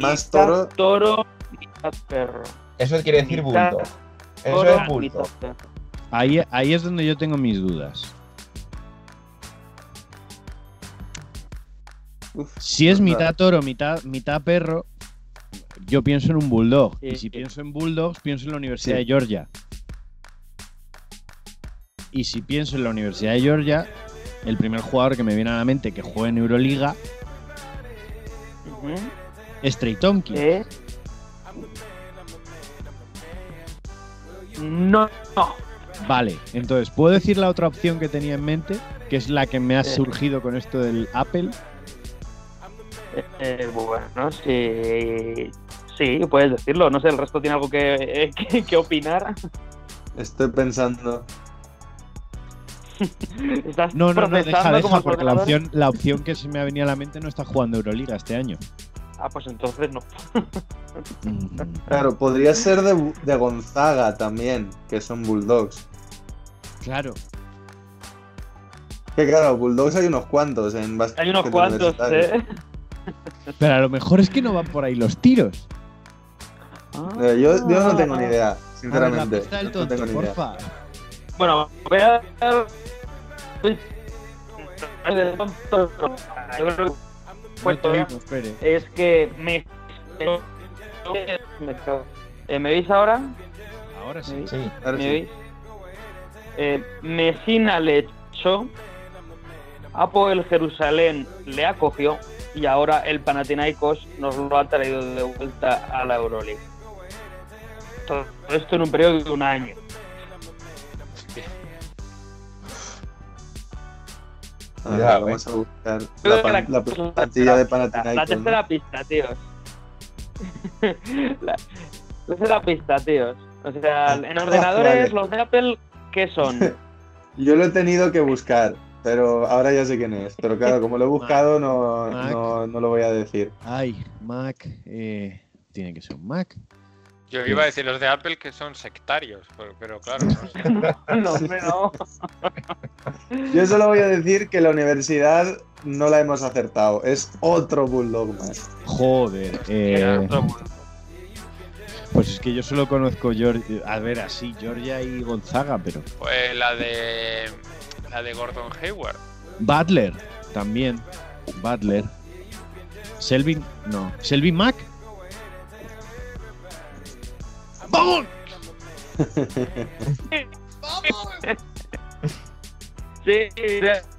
Más Mitad toro. toro, mitad perro. Eso quiere decir Mitad bulto. Eso toro, es bulto. Ahí, ahí es donde yo tengo mis dudas. Uf, Si es mitad toro, mitad, mitad perro, yo pienso en un bulldog. Sí, y si sí. pienso en bulldogs, pienso en la Universidad Sí. de Georgia. Y si pienso en la Universidad de Georgia, el primer jugador que me viene a la mente que juega en Euroliga es Trey Tompkins. ¿Eh? No, no. Vale, entonces, ¿puedo decir la otra opción que tenía en mente? Que es la que me ha Sí. surgido con esto del Apple. Eh, bueno, sí. Sí, puedes decirlo. No sé, el resto tiene algo que, que, que opinar. Estoy pensando. Estás No, no, no, deja, deja, porque la opción, la opción que se me ha venido a la mente no está jugando Euroliga este año. Ah, pues entonces no. Claro, podría ser de, de Gonzaga también, que son Bulldogs. Claro. Que claro, Bulldogs hay unos cuantos en básquet Hay unos cuantos. ¿eh? Pero a lo mejor es que no van por ahí los tiros. Eh, yo, yo no tengo ni idea, A ver, la sinceramente. pista del no tengo ni idea. porfa. Bueno, voy a es que me. me cago. Eh, ¿Me veis ahora? Ahora sí. ¿Me veis? Sí. Ahora ¿Me sí. veis? Eh, Messina le echó, Apoel Jerusalén le acogió y ahora el Panathinaikos nos lo ha traído de vuelta a la Euroleague. Todo esto en un periodo de un año. A ver, Cuidado, vamos a buscar la, pan- la plantilla de Panathinaikos. La ¿no? tercera pista, tíos. la, la tercera pista, tíos. O sea, en ordenadores, Vale. los de Apple, ¿qué son? Yo lo he tenido que buscar, pero ahora ya sé quién es. Pero claro, como lo he buscado, no, Mac. no, no lo voy a decir. Ay, Mac. eh, tiene que ser un Mac. Yo iba a decir los de Apple que son sectarios, pero, pero claro, no sé. no, hombre, no. Yo solo voy a decir que la universidad no la hemos acertado. Es otro Bulldog más. Joder. eh, pues es que yo solo conozco Georgia. A ver, así, Georgia y Gonzaga, pero. Pues la de la de Gordon Hayward. Butler, también. Butler. Selvin, no. Selvin Mac. ¡Vamos! Sí,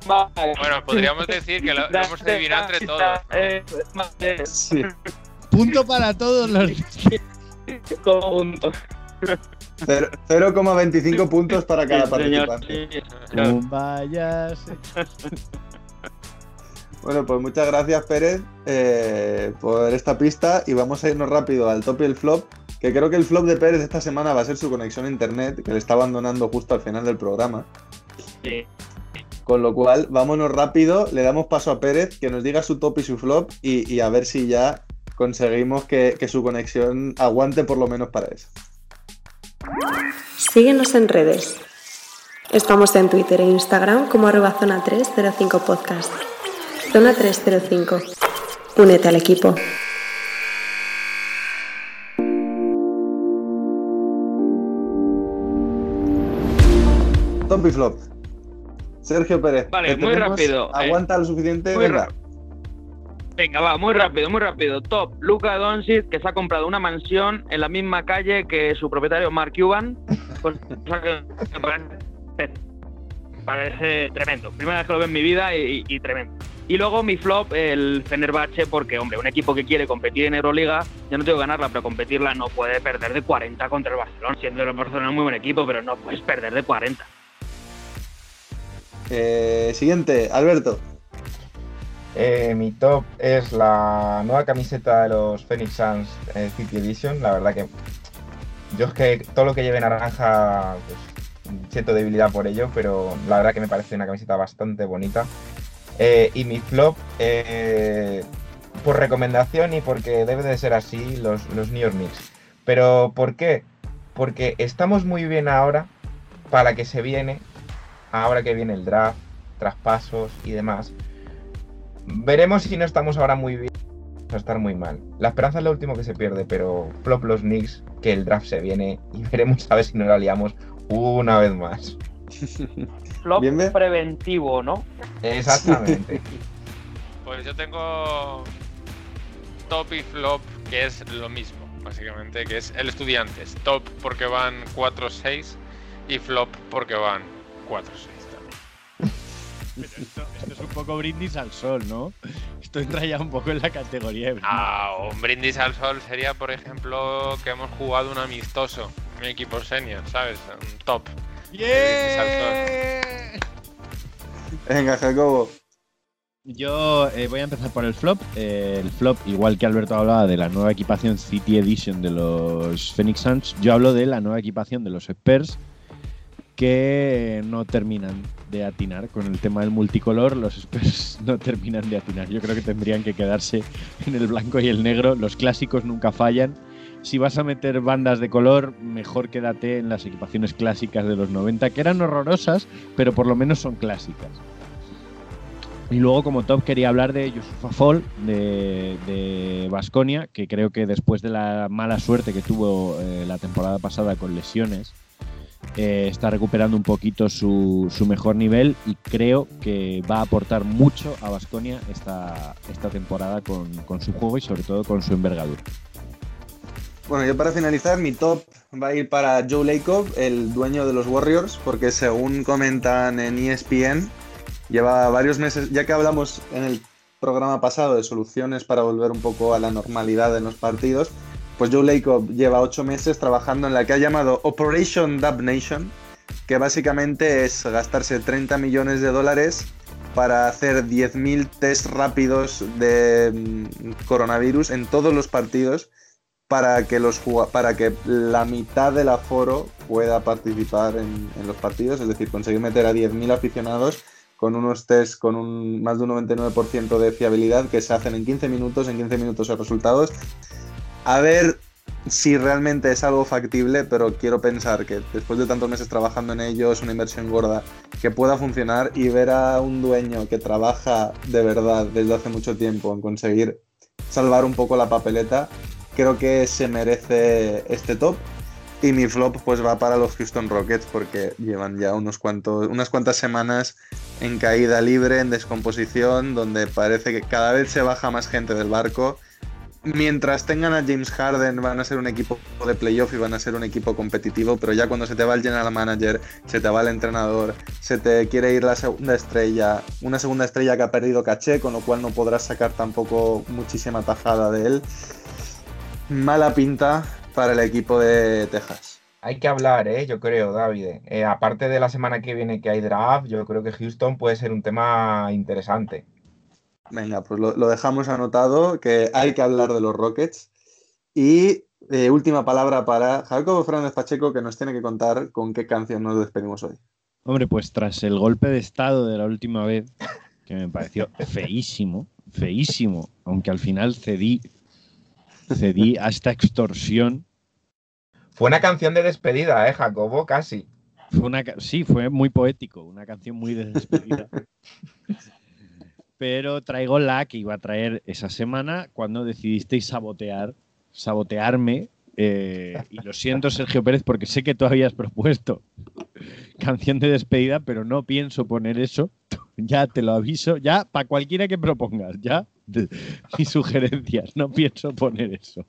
va. Bueno, podríamos decir que lo, lo hemos adivinado entre todos. Eh, Sí. Punto para todos los. Cero- 0,25 puntos para cada Sí, participante. sí, señor. Vayas. Bueno, pues muchas gracias, Pérez, eh, por esta pista. Y vamos a irnos rápido al top y el flop. Que creo que el flop de Pérez esta semana va a ser su conexión a internet, que le está abandonando justo al final del programa. Sí. Con lo cual, vámonos rápido, le damos paso a Pérez, que nos diga su top y su flop, y, y a ver si ya conseguimos que, que su conexión aguante por lo menos para eso. Síguenos en redes. Estamos en Twitter e Instagram como arroba zona 305 podcast. Zona 305. Únete al equipo. Y flop. Sergio Pérez. Vale, ¿te muy rápido, eh, ¿Aguanta lo suficiente? muy Venga. Venga, va, muy rápido, muy rápido. Top, Luca Doncic, que se ha comprado una mansión en la misma calle que su propietario Mark Cuban. cosa que me parece, me parece tremendo. Primera vez que lo veo en mi vida y, y tremendo. Y luego mi flop, el Fenerbahce, porque, hombre, un equipo que quiere competir en Euroliga, ya no tengo que ganarla, pero competirla no puede perder de 40 contra el Barcelona. Siendo el Barcelona un muy buen equipo, pero no puedes perder de 40. Eh, siguiente, Alberto. Eh, mi top es la nueva camiseta de los Phoenix Suns eh, City Edition. La verdad que yo es que todo lo que lleve naranja pues, siento debilidad por ello, pero la verdad que me parece una camiseta bastante bonita. Eh, y mi flop, eh, por recomendación y porque debe de ser así, los, los New York Knicks. Pero ¿por qué? Porque estamos muy bien ahora para que se viene, ahora que viene el draft, traspasos y demás. Veremos si no estamos ahora muy bien. A estar muy mal. La esperanza es lo último que se pierde, pero flop los Knicks, que el draft se viene y veremos a ver si nos la liamos una vez más. Flop Bien, bien. preventivo, ¿no? Exactamente. Pues yo tengo top y flop, que es lo mismo, básicamente, que es el estudiantes. Top porque van 4-6 y flop porque van 4-6 también. Esto, esto es un poco brindis al sol, ¿no? Esto entra ya un poco en la categoría de brindis. Ah, un brindis al sol sería, por ejemplo, que hemos jugado un amistoso, un equipo senior, ¿sabes? Un top. Brindis al sol. Venga, Jacobo. Yo eh, voy a empezar por el flop. Eh, el flop, igual que Alberto hablaba de la nueva equipación City Edition de los Phoenix Suns, yo hablo de la nueva equipación de los Spurs, que no terminan de atinar con el tema del multicolor. Los Spurs no terminan de atinar. Yo creo que tendrían que quedarse en el blanco y el negro. Los clásicos nunca fallan. Si vas a meter bandas de color, mejor quédate en las equipaciones clásicas de los 90, que eran horrorosas, pero por lo menos son clásicas. Y luego, como top, quería hablar de Yusufa Fall, de Basconia, que creo que después de la mala suerte que tuvo eh, la temporada pasada con lesiones, eh, está recuperando un poquito su, su, mejor nivel y creo que va a aportar mucho a Basconia esta, esta temporada con, con su juego y sobre todo con su envergadura. Bueno, yo para finalizar, mi top va a ir para Joe Lacob, el dueño de los Warriors, porque según comentan en ESPN, lleva varios meses, ya que hablamos en el programa pasado de soluciones para volver un poco a la normalidad en los partidos, pues Joe Lacob lleva ocho meses trabajando en la que ha llamado Operation Dub Nation, que básicamente es gastarse 30 millones de dólares para hacer 10.000 test rápidos de mm, coronavirus en todos los partidos para que, los, para que la mitad del aforo pueda participar en, los partidos, es decir, conseguir meter a 10.000 aficionados con unos test con un, más de un 99% de fiabilidad que se hacen en 15 minutos, en 15 minutos los resultados. A ver si realmente es algo factible, pero quiero pensar que después de tantos meses trabajando en ello es una inversión gorda que pueda funcionar y ver a un dueño que trabaja de verdad desde hace mucho tiempo en conseguir salvar un poco la papeleta creo que se merece este top. Y mi flop pues va para los Houston Rockets porque llevan ya unos cuantos, unas cuantas semanas en caída libre, en descomposición, donde parece que cada vez se baja más gente del barco. Mientras tengan a James Harden van a ser un equipo de playoff y van a ser un equipo competitivo, pero ya cuando se te va el general manager, se te va el entrenador, se te quiere ir la segunda estrella, una segunda estrella que ha perdido caché, con lo cual no podrás sacar tampoco muchísima tajada de él mala pinta para el equipo de Texas. Hay que hablar, ¿eh? yo creo, David. Eh, aparte de la semana que viene que hay draft, yo creo que Houston puede ser un tema interesante. Venga, pues lo, dejamos anotado, que hay que hablar de los Rockets. Y eh, última palabra para Jacobo Fernández Pacheco, que nos tiene que contar con qué canción nos despedimos hoy. Hombre, pues tras el golpe de estado de la última vez, que me pareció feísimo, feísimo, aunque al final cedí cedí a esta extorsión. Fue una canción de despedida, ¿eh, Jacobo? Casi. Fue una, sí, fue muy poético, una canción muy de despedida. Pero traigo la que iba a traer esa semana cuando decidisteis sabotear, sabotearme. Eh, y lo siento, Sergio Pérez, porque sé que tú habías propuesto canción de despedida, pero no pienso poner eso. Ya te lo aviso, ya para cualquiera que propongas, ya mis sugerencias. No pienso poner eso.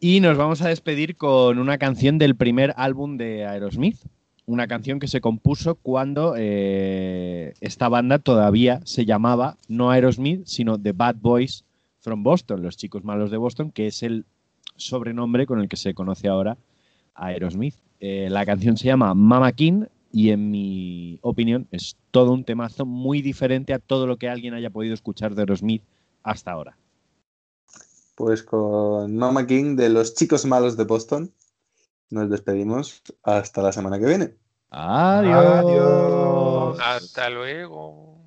y nos vamos a despedir con una canción del primer álbum de Aerosmith. Una canción que se compuso cuando eh, esta banda todavía se llamaba no Aerosmith, sino The Bad Boys from Boston, los chicos malos de Boston, que es el sobrenombre con el que se conoce ahora a Aerosmith. Eh, la canción se llama Mama King y en mi opinión es todo un temazo muy diferente a todo lo que alguien haya podido escuchar de Aerosmith hasta ahora. Pues con Mama King de los chicos malos de Boston nos despedimos hasta la semana que viene. Adiós. Adiós. Hasta luego.